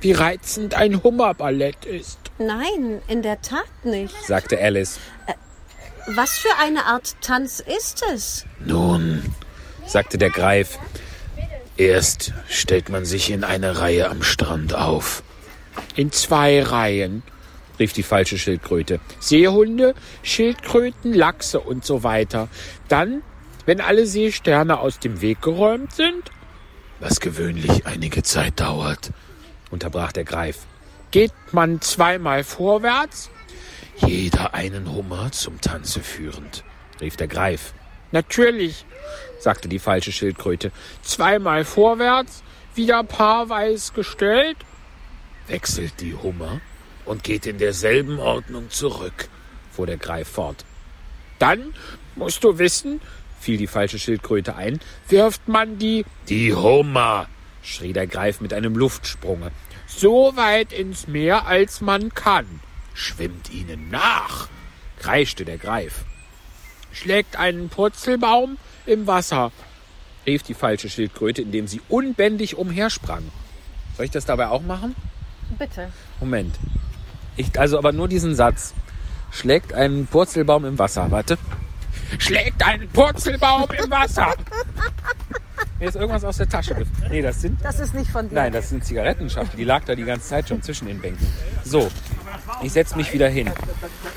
wie reizend ein Hummerballett ist, Nein, in der Tat nicht. sagte Alice. Was für eine Art Tanz ist es? Nun, sagte der Greif, erst stellt man sich in eine Reihe am Strand auf. In zwei Reihen, rief die falsche Schildkröte. Seehunde, Schildkröten, Lachse und so weiter. Dann, wenn alle Seesterne aus dem Weg geräumt sind, was gewöhnlich einige Zeit dauert, unterbrach der Greif, geht man zweimal vorwärts, jeder einen Hummer zum Tanze führend, rief der Greif. Natürlich, sagte die falsche Schildkröte. Zweimal vorwärts, wieder paarweis gestellt. Wechselt die Hummer und geht in derselben Ordnung zurück, fuhr der Greif fort. Dann musst du wissen, fiel die falsche Schildkröte ein, wirft man die. Die Hummer, schrie der Greif mit einem Luftsprunge. So weit ins Meer, als man kann. Schwimmt ihnen nach, kreischte der Greif. Schlägt einen Purzelbaum im Wasser, rief die falsche Schildkröte, indem sie unbändig umhersprang. Soll ich das dabei auch machen? Bitte. Moment. Ich, also aber nur diesen Satz. Schlägt einen Purzelbaum im Wasser. Warte. Schlägt einen Purzelbaum im Wasser. Mir ist irgendwas aus der Tasche. Nee, das sind. Das ist nicht von dir. Nein, das sind Zigarettenschachtel. Die lag da die ganze Zeit schon zwischen den Bänken. So. Ich setze mich wieder hin.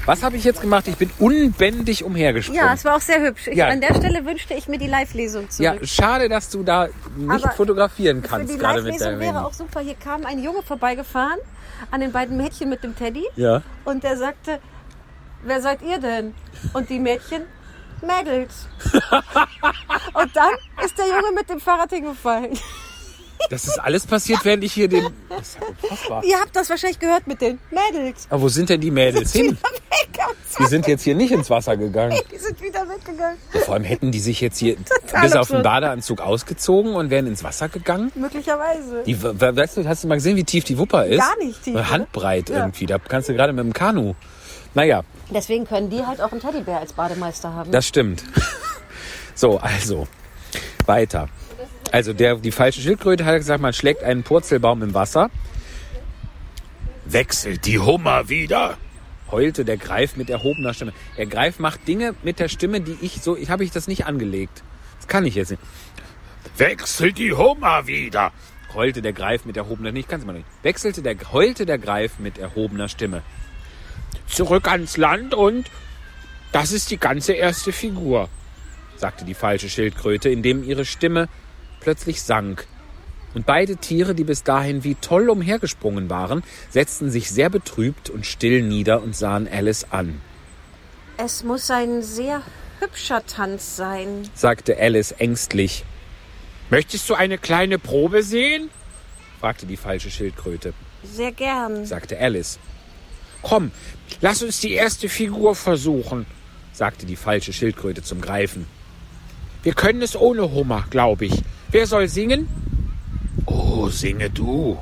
Was habe ich jetzt gemacht? Ich bin unbändig umhergesprungen. Ja, es war auch sehr hübsch. Ich, Ja. An der Stelle wünschte ich mir die Live-Lesung zurück. Ja, schade, dass du da nicht Aber fotografieren Für kannst, die gerade mit Live-Lesung wäre auch super. Hier kam ein Junge vorbeigefahren an den beiden Mädchen mit dem Teddy. Ja. Und der sagte, wer seid ihr denn? Und die Mädchen, Mädels. und dann ist der Junge mit dem Fahrrad hingefallen. Das ist alles passiert, während ich hier den. Das ist ja unfassbar. Ihr habt das wahrscheinlich gehört mit den Mädels. Aber wo sind denn die Mädels hin? Weg am Die sind jetzt hier nicht ins Wasser gegangen. Die sind wieder weggegangen. Vor allem hätten die sich jetzt hier Total bis auf den absurd. Badeanzug ausgezogen und wären ins Wasser gegangen. Möglicherweise. Die, we- weißt du, hast du mal gesehen, wie tief die Wupper ist? Gar nicht tief, oder? Handbreit Ja. irgendwie. Da kannst du gerade mit dem Kanu. Naja, Deswegen können die halt auch einen Teddybär als Bademeister haben. das stimmt. So, also, weiter. Also, der, die falsche Schildkröte hat gesagt, man schlägt einen Purzelbaum im Wasser. Wechselt die Hummer wieder, heulte der Greif mit erhobener Stimme. Der Greif macht Dinge mit der Stimme, die ich so, ich habe ich das nicht angelegt. Das kann ich jetzt nicht. Wechselt die Hummer wieder, heulte der Greif mit erhobener Stimme. Ich kann es mal nicht. Wechselte der, heulte der Greif mit erhobener Stimme. Zurück ans Land und das ist die ganze erste Figur, sagte die falsche Schildkröte, indem ihre Stimme plötzlich sank. Und beide Tiere, die bis dahin wie toll umhergesprungen waren, setzten sich sehr betrübt und still nieder und sahen Alice an. Es muss ein sehr hübscher Tanz sein. sagte Alice ängstlich. Möchtest du eine kleine Probe sehen? fragte die falsche Schildkröte, Sehr gern. sagte Alice. Komm, lass uns die erste Figur versuchen, sagte die falsche Schildkröte zum Greifen. Wir können es ohne Hummer, glaube ich. Wer soll singen? Oh, singe du,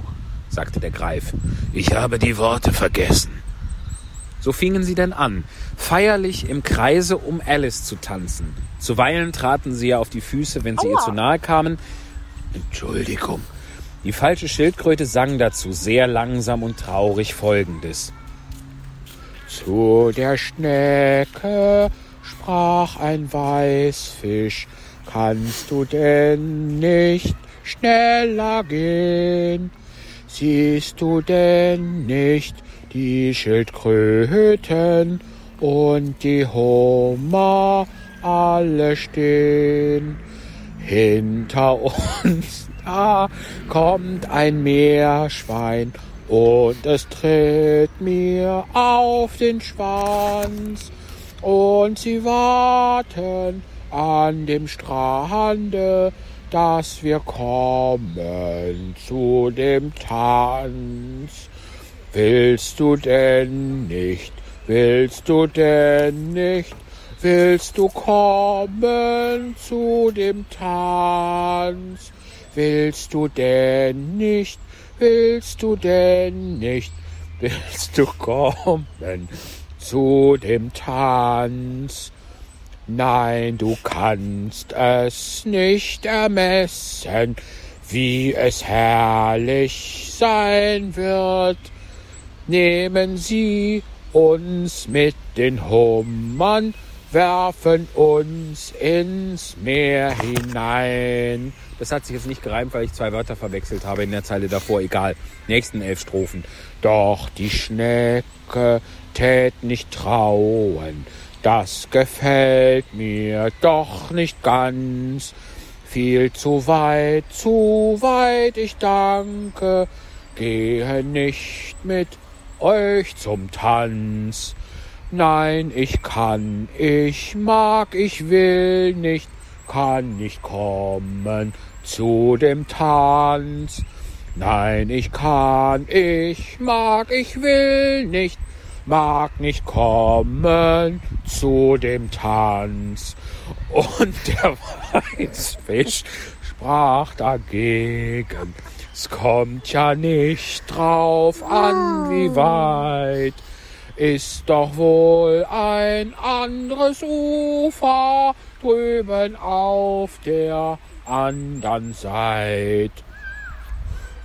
sagte der Greif. Ich habe die Worte vergessen. So fingen sie denn an, feierlich im Kreise um Alice zu tanzen. Zuweilen traten sie ihr auf die Füße, wenn sie ihr Aua. zu nahe kamen. Entschuldigung. Die falsche Schildkröte sang dazu sehr langsam und traurig folgendes. Zu der Schnecke sprach ein Weißfisch, kannst du denn nicht schneller gehen? Siehst du denn nicht die Schildkröten und die Hummer alle stehen? Hinter uns da kommt ein Meerschwein und es tritt mir auf den Schwanz. Und sie warten an dem Strande, dass wir kommen zu dem Tanz. Willst du denn nicht, willst du denn nicht, willst du kommen zu dem Tanz? Willst du denn nicht, willst du denn nicht, willst du kommen zu dem Tanz? Nein, du kannst es nicht ermessen, wie es herrlich sein wird. Nehmen Sie uns mit den Hummern, werfen uns ins Meer hinein. Das hat sich jetzt nicht gereimt, weil ich zwei Wörter verwechselt habe in der Zeile davor. Egal. Nächsten elf Strophen. Doch die Schnecke tät nicht trauen. Das gefällt mir doch nicht ganz. Viel zu weit, zu weit, ich danke. Gehe nicht mit euch zum Tanz. Nein, ich kann, ich mag, ich will nicht, kann nicht kommen zu dem Tanz. Nein, ich kann, ich mag, ich will nicht, mag nicht kommen zu dem Tanz. Und der Weißfisch sprach dagegen. Es kommt ja nicht drauf an, wie weit. Ist doch wohl ein anderes Ufer drüben auf der andern Seite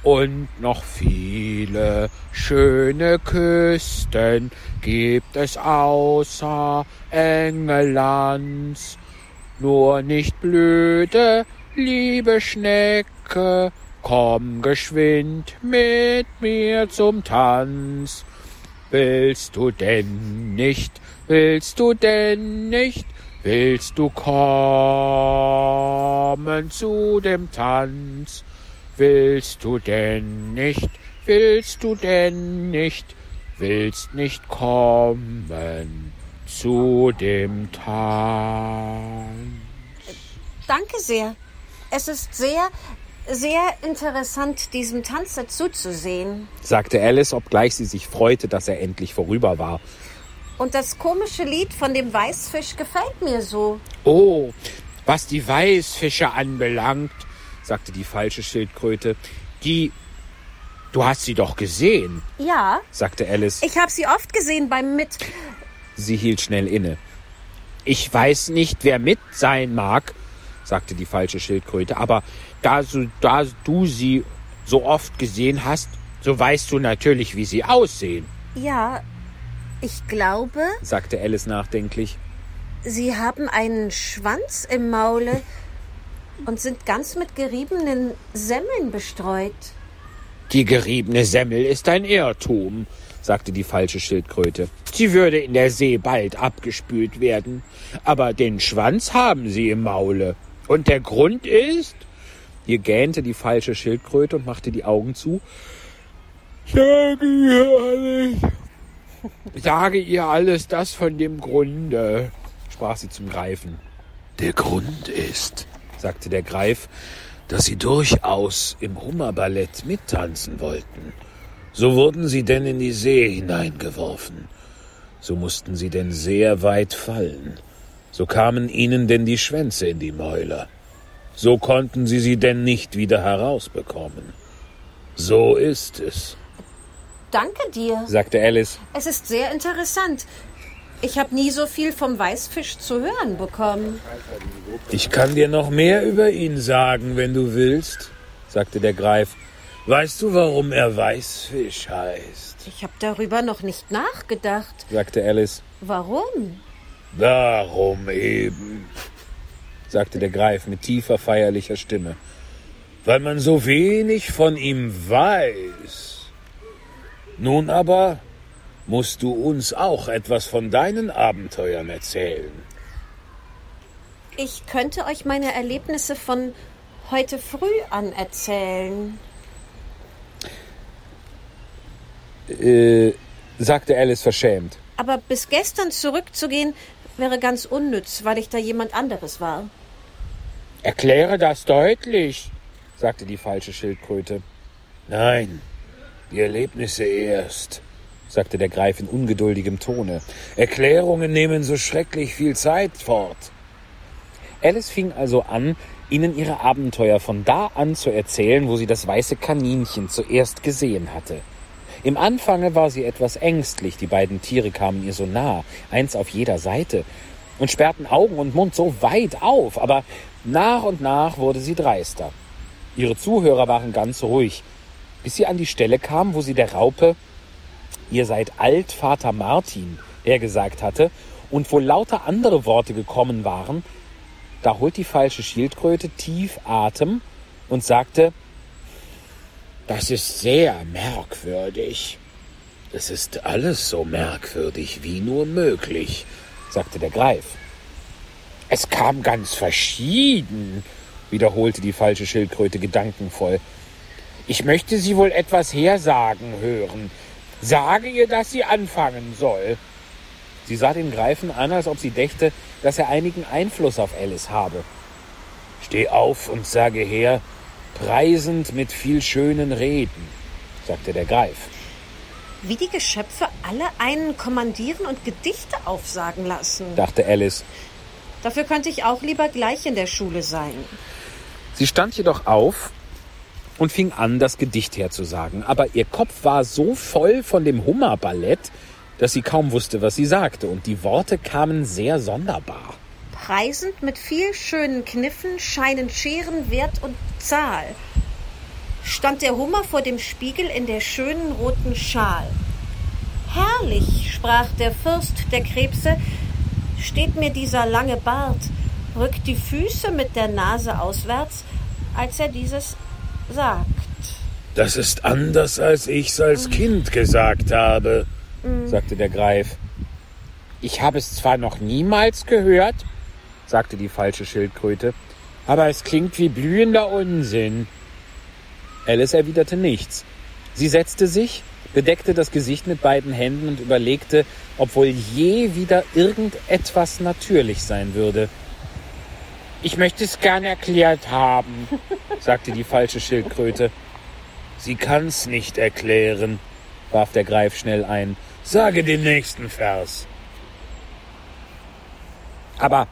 und noch viele schöne Küsten gibt es außer Engelands. Nur nicht blöde, liebe Schnecke, komm geschwind mit mir zum Tanz. willst du denn nicht, willst du denn nicht, willst du kommen zu dem Tanz? Willst du denn nicht, willst du denn nicht, willst nicht kommen zu dem Tanz? Danke sehr. Es ist sehr, sehr interessant, diesem Tanzer zuzusehen. sagte Alice, obgleich sie sich freute, dass er endlich vorüber war. Und das komische Lied von dem Weißfisch gefällt mir so. Oh, was die Weißfische anbelangt, sagte die falsche Schildkröte, die. Du hast sie doch gesehen, Ja, sagte Alice. ich habe sie oft gesehen beim Mit. Sie hielt schnell inne. Ich weiß nicht, wer mit sein mag, sagte die falsche Schildkröte, aber da, so, da du sie so oft gesehen hast, so weißt du natürlich, wie sie aussehen, Ja, ich glaube, sagte Alice nachdenklich. sie haben einen Schwanz im Maule und sind ganz mit geriebenen Semmeln bestreut. Die geriebene Semmel ist ein Irrtum, sagte die falsche Schildkröte. Sie würde in der See bald abgespült werden, aber den Schwanz haben sie im Maule. Und der Grund ist? Hier gähnte die falsche Schildkröte und machte die Augen zu. Sage ihr alles. Sage ihr alles das von dem Grunde, sprach sie zum Greifen. Der Grund ist, sagte der Greif, dass sie durchaus im Hummerballett mittanzen wollten. So wurden sie denn in die See hineingeworfen. So mussten sie denn sehr weit fallen. So kamen ihnen denn die Schwänze in die Mäuler. So konnten sie sie denn nicht wieder herausbekommen. So ist es. Danke dir. sagte Alice. Es ist sehr interessant. Ich habe nie so viel vom Weißfisch zu hören bekommen. Ich kann dir noch mehr über ihn sagen, wenn du willst, sagte der Greif. Weißt du, warum er Weißfisch heißt? Ich habe darüber noch nicht nachgedacht. sagte Alice, Warum? Darum eben, sagte der Greif mit tiefer, feierlicher Stimme. weil man so wenig von ihm weiß. Nun aber musst du uns auch etwas von deinen Abenteuern erzählen. Ich könnte euch meine Erlebnisse von heute früh an erzählen. Äh, sagte Alice verschämt. Aber bis gestern zurückzugehen wäre ganz unnütz, weil ich da jemand anderes war. Erkläre das deutlich, sagte die falsche Schildkröte, Nein, die Erlebnisse erst. Sagte der Greif in ungeduldigem Tone. Erklärungen nehmen so schrecklich viel Zeit fort. Alice fing also an, ihnen ihre Abenteuer von da an zu erzählen, wo sie das weiße Kaninchen zuerst gesehen hatte. Im Anfange war sie etwas ängstlich, die beiden Tiere kamen ihr so nah, eins auf jeder Seite, und sperrten Augen und Mund so weit auf, aber nach und nach wurde sie dreister. Ihre Zuhörer waren ganz ruhig, bis sie an die Stelle kam, wo sie der Raupe Ihr seid alt, Vater Martin, hergesagt hatte, und wo lauter andere Worte gekommen waren, da holt die falsche Schildkröte tief Atem und sagte, Das ist sehr merkwürdig. Es ist alles so merkwürdig wie nur möglich. sagte der Greif. Es kam ganz verschieden, wiederholte die falsche Schildkröte gedankenvoll. Ich möchte sie wohl etwas hersagen hören. Sage ihr, dass sie anfangen soll. Sie sah den Greifen an, als ob sie dächte, dass er einigen Einfluss auf Alice habe. Steh auf und sage her, Preisend mit viel schönen Reden, sagte der Greif. Wie die Geschöpfe alle einen kommandieren und Gedichte aufsagen lassen. dachte Alice. Dafür könnte ich auch lieber gleich in der Schule sein. Sie stand jedoch auf und fing an, das Gedicht herzusagen. Aber ihr Kopf war so voll von dem Hummerballett, dass sie kaum wusste, was sie sagte. Und die Worte kamen sehr sonderbar. Preisend mit viel schönen Kniffen scheinen Scheren Wert und Zahl. Stand der Hummer vor dem Spiegel in der schönen roten Schal. Herrlich, sprach der Fürst der Krebse, steht mir dieser lange Bart, rückt die Füße mit der Nase auswärts, als er dieses sagt. das ist anders, als ich's als Kind gesagt habe. sagte der Greif. Ich habe es zwar noch niemals gehört, sagte die falsche Schildkröte, aber es klingt wie blühender Unsinn. Alice erwiderte nichts. Sie setzte sich, bedeckte das Gesicht mit beiden Händen und überlegte, ob wohl je wieder irgendetwas natürlich sein würde. Ich möchte es gern erklärt haben, sagte die falsche Schildkröte. Sie kann's nicht erklären, warf der Greif schnell ein. Sage den nächsten Vers. Aber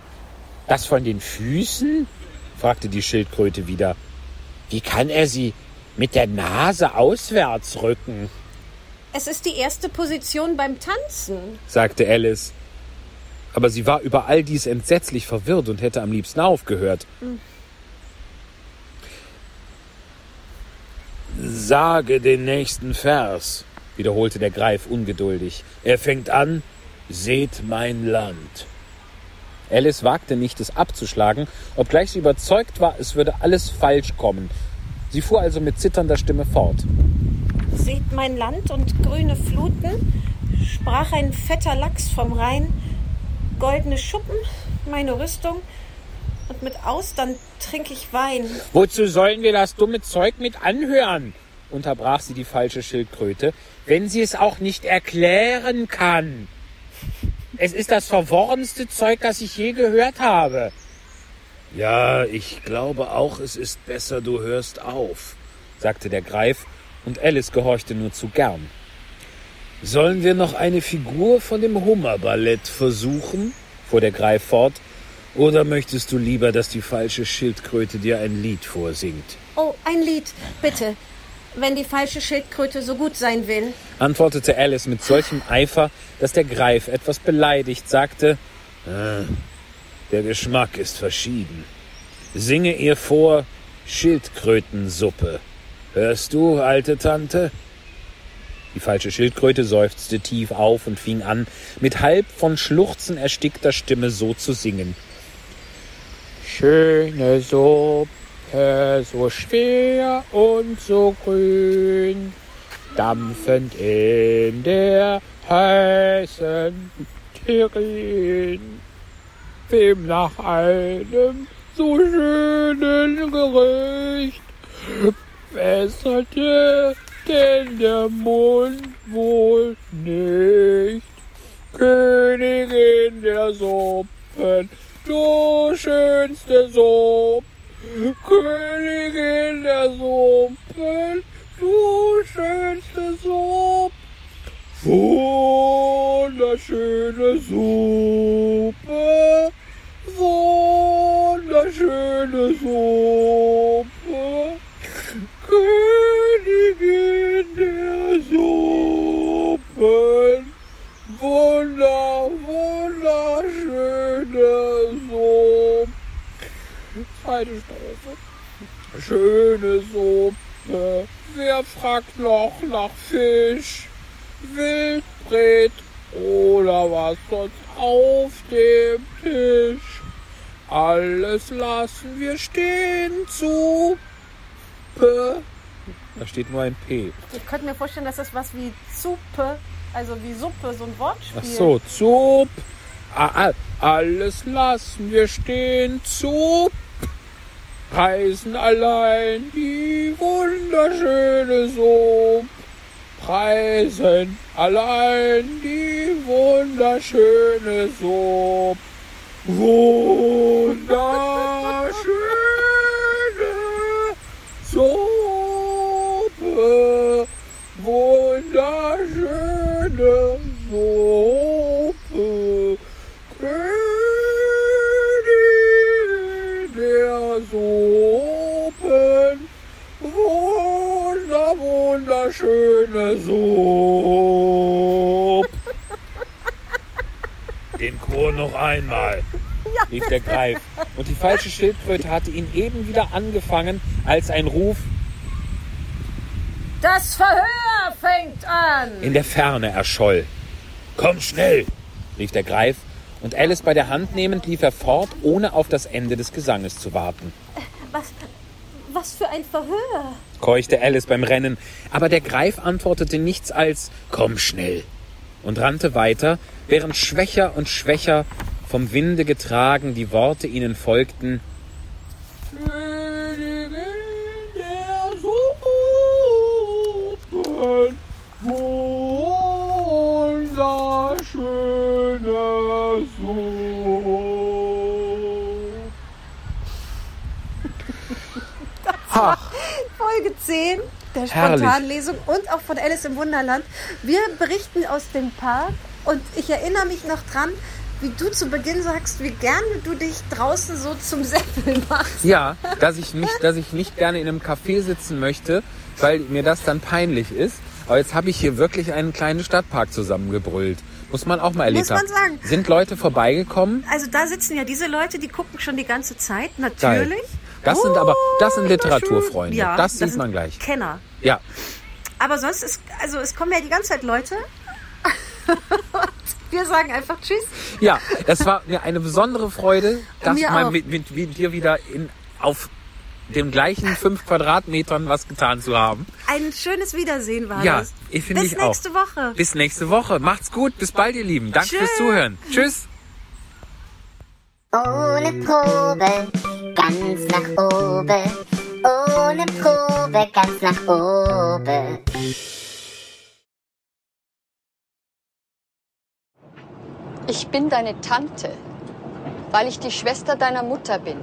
das von den Füßen? fragte die Schildkröte wieder. Wie kann er sie mit der Nase auswärts rücken? Es ist die erste Position beim Tanzen. sagte Alice. Aber sie war über all dies entsetzlich verwirrt und hätte am liebsten aufgehört. Sage den nächsten Vers, wiederholte der Greif ungeduldig. Er fängt an, seht mein Land. Alice wagte nicht, es abzuschlagen, obgleich sie überzeugt war, es würde alles falsch kommen. Sie fuhr also mit zitternder Stimme fort. Seht mein Land und grüne Fluten, sprach ein fetter Lachs vom Rhein, goldene Schuppen, meine Rüstung, und mit Austern trink ich Wein. Wozu sollen wir das dumme Zeug mit anhören? unterbrach sie die falsche Schildkröte, wenn sie es auch nicht erklären kann. Es ist das verworrenste Zeug, das ich je gehört habe. Ja, ich glaube auch, es ist besser, du hörst auf, sagte der Greif, und Alice gehorchte nur zu gern. Sollen wir noch eine Figur von dem Hummerballett versuchen? fuhr der Greif fort. Oder möchtest du lieber, dass die falsche Schildkröte dir ein Lied vorsingt? Oh, ein Lied, bitte. Wenn die falsche Schildkröte so gut sein will. antwortete Alice mit solchem Eifer, dass der Greif etwas beleidigt sagte, Ah, der Geschmack ist verschieden. Singe ihr vor Schildkrötensuppe. Hörst du, alte Tante? Die falsche Schildkröte seufzte tief auf und fing an, mit halb von Schluchzen erstickter Stimme so zu singen. Schöne Suppe, so schwer und so grün, dampfend in der heißen Terrin. Wem nach einem so schönen Gericht wässerte denn der Mund wohl nicht. Königin der Suppen, du schönste Suppe, Königin der Suppen, du schönste Suppe, wunderschöne Suppe, wunderschöne Suppe, Königin der Suppen, wunder, wunderschöne Suppe. Zweite Strophe. Schöne Suppe, wer fragt noch nach Fisch, Wildbret oder was sonst auf dem Tisch? Alles lassen wir stehen zu P. Da steht nur ein P. Ich könnte mir vorstellen, dass das was wie Suppe, also wie Suppe, so ein Wortspiel. Ach so, Zup. Ah, ah, alles lassen wir stehen. Zup. Preisen allein die wunderschöne Suppe. Preisen allein die wunderschöne Suppe. Wunderschöne Suppe. Wunderschöne Suppe. Königin der Suppen. Wunder, wunderschöne Suppe. Den Chor noch einmal. Rief der Greif. Und die falsche Schildkröte hatte ihn eben wieder angefangen, als ein Ruf Das Verhör fängt an. in der Ferne erscholl. Komm schnell! rief der Greif, und Alice bei der Hand nehmend lief er fort, ohne auf das Ende des Gesanges zu warten. Was, was für ein Verhör. keuchte Alice beim Rennen, aber der Greif antwortete nichts als Komm schnell! und rannte weiter, während schwächer und schwächer vom Winde getragen die Worte ihnen folgten. Folge 10 der Herrlich. Spontanlesung und auch von Alice im Wunderland. Wir berichten aus dem Park und ich erinnere mich noch dran, wie du zu Beginn sagst, wie gerne du dich draußen so zum Seppeln machst. ja, dass ich, nicht, dass ich nicht gerne in einem Café sitzen möchte, weil mir das dann peinlich ist. Aber jetzt habe ich hier wirklich einen kleinen Stadtpark zusammengebrüllt. Muss man auch mal erlebt Muss man haben. sagen. Sind Leute vorbeigekommen? Also da sitzen ja diese Leute, die gucken schon die ganze Zeit, Geil. natürlich. Das sind aber, das sind Oh, Literaturfreunde. Ja, das sieht sind man gleich. Kenner. Ja, Aber sonst ist, also es kommen ja die ganze Zeit Leute. Wir sagen einfach Tschüss. ja, es war mir eine besondere Freude, dass Mir mal mit, mit, mit dir wieder in, auf dem gleichen fünf Quadratmetern was getan zu haben. Ein schönes Wiedersehen war Ja, das. ich finde Bis ich auch. nächste Woche. Bis nächste Woche. Macht's gut. Bis bald, ihr Lieben. Danke fürs. Zuhören. Tschüss. Ohne Probe, ganz nach oben. Ohne Probe, ganz nach oben. Ich bin deine Tante, weil ich die Schwester deiner Mutter bin.